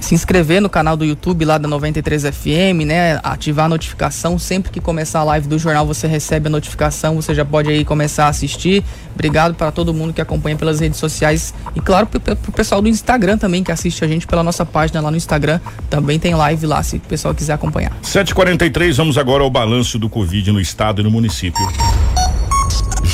se inscrever no canal do YouTube lá da 93 FM, né? Ativar a notificação. Sempre que começar a live do jornal, você recebe a notificação. Você já pode aí começar a assistir. Obrigado para todo mundo que acompanha pelas redes sociais. E claro, pro, pro pessoal do Instagram também, que assiste a gente pela nossa página lá no Instagram. Também tem live lá, se o pessoal quiser acompanhar. 7h43, vamos agora ao balanço do Covid no estado e no município.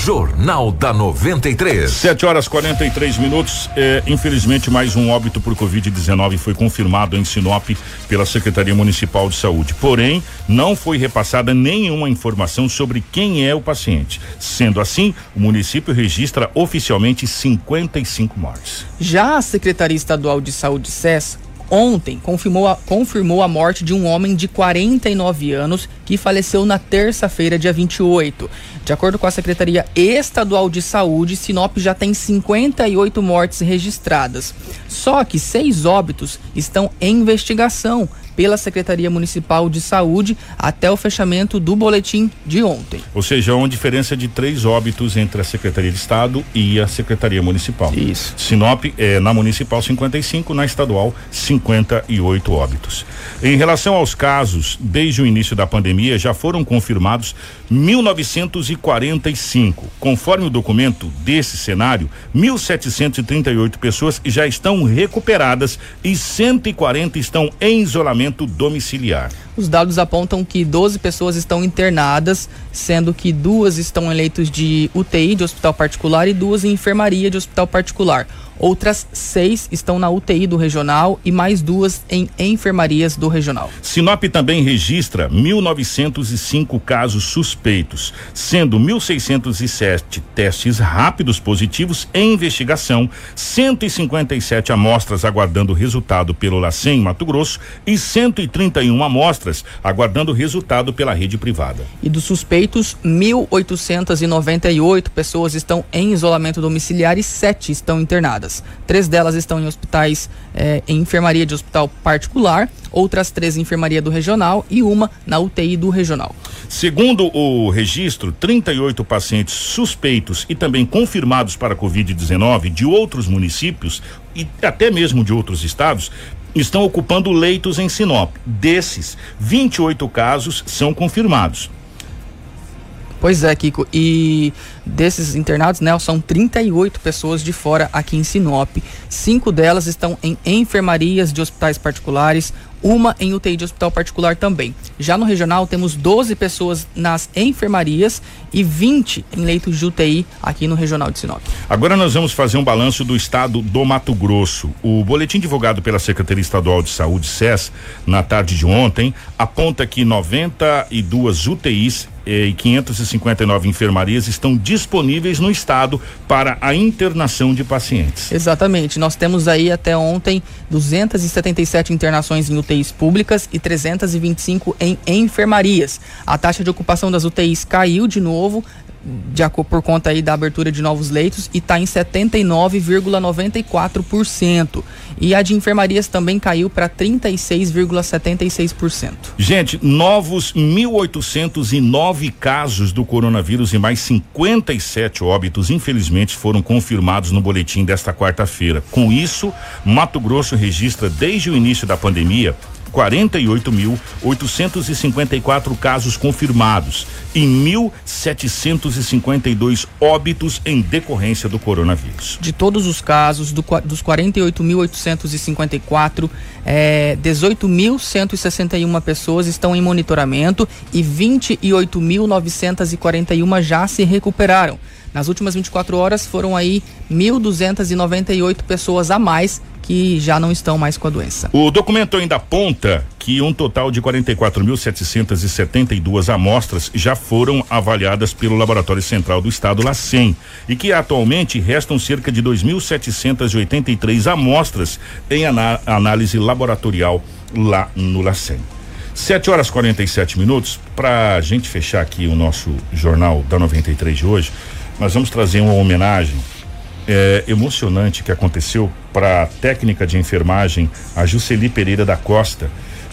Jornal da 93. 7 horas 43 minutos. É, infelizmente, mais um óbito por Covid-19 foi confirmado em Sinop pela Secretaria Municipal de Saúde. Porém, não foi repassada nenhuma informação sobre quem é o paciente. Sendo assim, o município registra oficialmente 55 mortes. Já a Secretaria Estadual de Saúde, SES, ontem confirmou a, confirmou a morte de um homem de 49 anos que faleceu na terça-feira, dia 28. De acordo com a Secretaria Estadual de Saúde, Sinop já tem 58 mortes registradas. Só que seis óbitos estão em investigação pela Secretaria Municipal de Saúde até o fechamento do boletim de ontem. Ou seja, uma diferença de três óbitos entre a Secretaria de Estado e a Secretaria Municipal. Isso. Sinop é na Municipal 55, na Estadual 58 óbitos. Em relação aos casos, desde o início da pandemia já foram confirmados 1945. Conforme o documento desse cenário, 1.738 pessoas já estão recuperadas e 140 estão em isolamento domiciliar. Os dados apontam que 12 pessoas estão internadas, sendo que duas estão em leitos de UTI de hospital particular e duas em enfermaria de hospital particular. Outras seis estão na UTI do regional e mais duas em enfermarias do regional. Sinop também registra 1.905 casos suspeitos, sendo 1.607 testes rápidos positivos em investigação, 157 amostras aguardando resultado pelo LACEN Mato Grosso e 131 amostras aguardando resultado pela rede privada. E dos suspeitos, 1.898 pessoas estão em isolamento domiciliar e sete estão internadas. Três delas estão em hospitais, eh, em enfermaria de hospital particular, outras três em enfermaria do regional e uma na UTI do regional. Segundo o registro, 38 pacientes suspeitos e também confirmados para Covid-19 de outros municípios e até mesmo de outros estados estão ocupando leitos em Sinop. Desses, 28 casos são confirmados. Pois é, Kiko. E desses internados, né, são 38 pessoas de fora aqui em Sinop. Cinco delas estão em enfermarias de hospitais particulares, uma em UTI de hospital particular também. Já no regional, temos 12 pessoas nas enfermarias e 20 em leitos de UTI aqui no regional de Sinop. Agora nós vamos fazer um balanço do estado do Mato Grosso. O boletim divulgado pela Secretaria Estadual de Saúde, SES, na tarde de ontem, aponta que 92 UTIs e 559 enfermarias estão disponíveis no estado para a internação de pacientes. Exatamente. Nós temos aí até ontem 277 internações em UTIs públicas e 325 em enfermarias. A taxa de ocupação das UTIs caiu de novo, de acordo por conta aí da abertura de novos leitos e está em 79,94%. E a de enfermarias também caiu para 36,76%. Gente, novos 1.809 casos do coronavírus e mais 57 óbitos, infelizmente, foram confirmados no boletim desta quarta-feira. Com isso, Mato Grosso registra desde o início da pandemia 48.854 casos confirmados e 1.752 óbitos em decorrência do coronavírus. De todos os casos, do, dos 48.854, é, 18.161 pessoas estão em monitoramento e 28.941 já se recuperaram. Nas últimas 24 horas foram aí 1.298 pessoas a mais que já não estão mais com a doença. O documento ainda aponta que um total de 44.772 amostras já foram avaliadas pelo Laboratório Central do Estado, LACEN, e que atualmente restam cerca de 2.783 amostras em análise laboratorial lá no LACEN. 7 horas 47 minutos. Para a gente fechar aqui o nosso jornal da 93 de hoje, nós vamos trazer uma homenagem é, emocionante que aconteceu para a técnica de enfermagem, a Jusceli Pereira da Costa,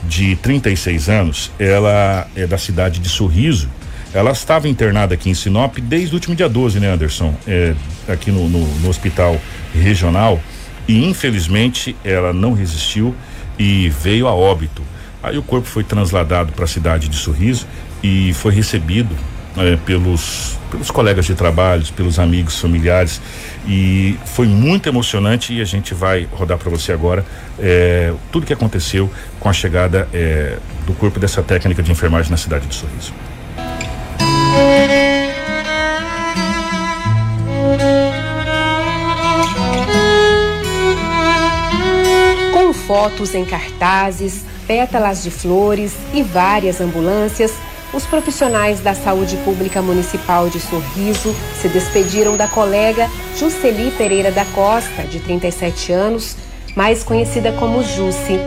de 36 anos. Ela é da cidade de Sorriso. Ela estava internada aqui em Sinop desde o último dia 12, né, Anderson? É, aqui no, no, no hospital regional. E infelizmente ela não resistiu e veio a óbito. Aí o corpo foi transladado para a cidade de Sorriso e foi recebido é, pelos, pelos colegas de trabalho, pelos amigos, familiares e foi muito emocionante e a gente vai rodar para você agora é, tudo que aconteceu com a chegada é, do corpo dessa técnica de enfermagem na cidade de Sorriso. Com fotos em cartazes, pétalas de flores e várias ambulâncias, os profissionais da saúde pública municipal de Sorriso se despediram da colega Juceli Pereira da Costa, de 37 anos, mais conhecida como Jusce.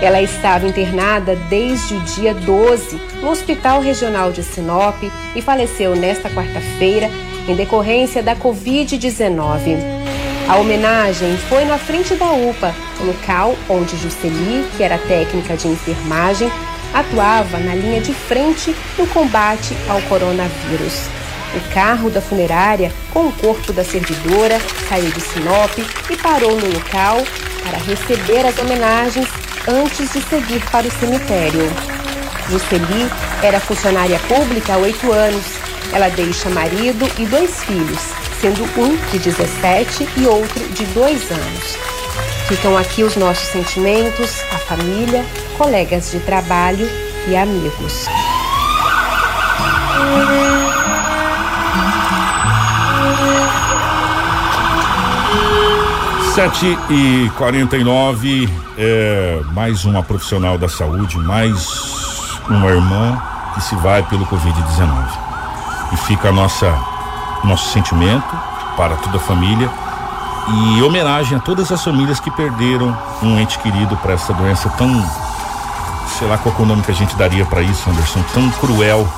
Ela estava internada desde o dia 12 no Hospital Regional de Sinop e faleceu nesta quarta-feira em decorrência da Covid-19. A homenagem foi na frente da UPA, local onde Jusceli, que era técnica de enfermagem, atuava na linha de frente no combate ao coronavírus. O carro da funerária, com o corpo da servidora, saiu de Sinop e parou no local para receber as homenagens antes de seguir para o cemitério. Jusceli era funcionária pública há oito anos. Ela deixa marido e dois filhos, sendo um de 17 e outro de dois anos. Ficam aqui os nossos sentimentos, a família, colegas de trabalho e amigos. Sete e quarenta e nove, é, mais uma profissional da saúde, mais uma irmã que se vai pelo Covid-19. E fica a nossa, nosso sentimento para toda a família e homenagem a todas as famílias que perderam um ente querido para essa doença tão, sei lá qual é o nome que a gente daria para isso, Anderson, tão cruel,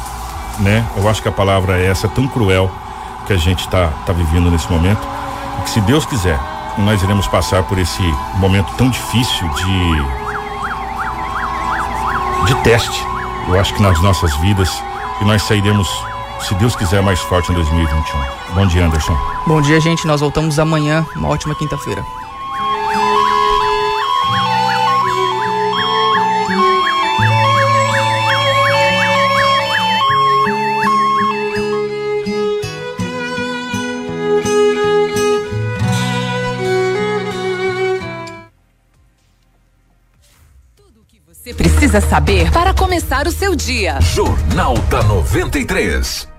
né? Eu acho que a palavra é essa, tão cruel que a gente está tá vivendo nesse momento. E que se Deus quiser, nós iremos passar por esse momento tão difícil de de teste. Eu acho que nas nossas vidas e nós sairemos se Deus quiser, mais forte em 2021. Bom dia, Anderson. Bom dia, gente. Nós voltamos amanhã. Uma ótima quinta-feira. Precisa saber para começar o seu dia. Jornal da 93.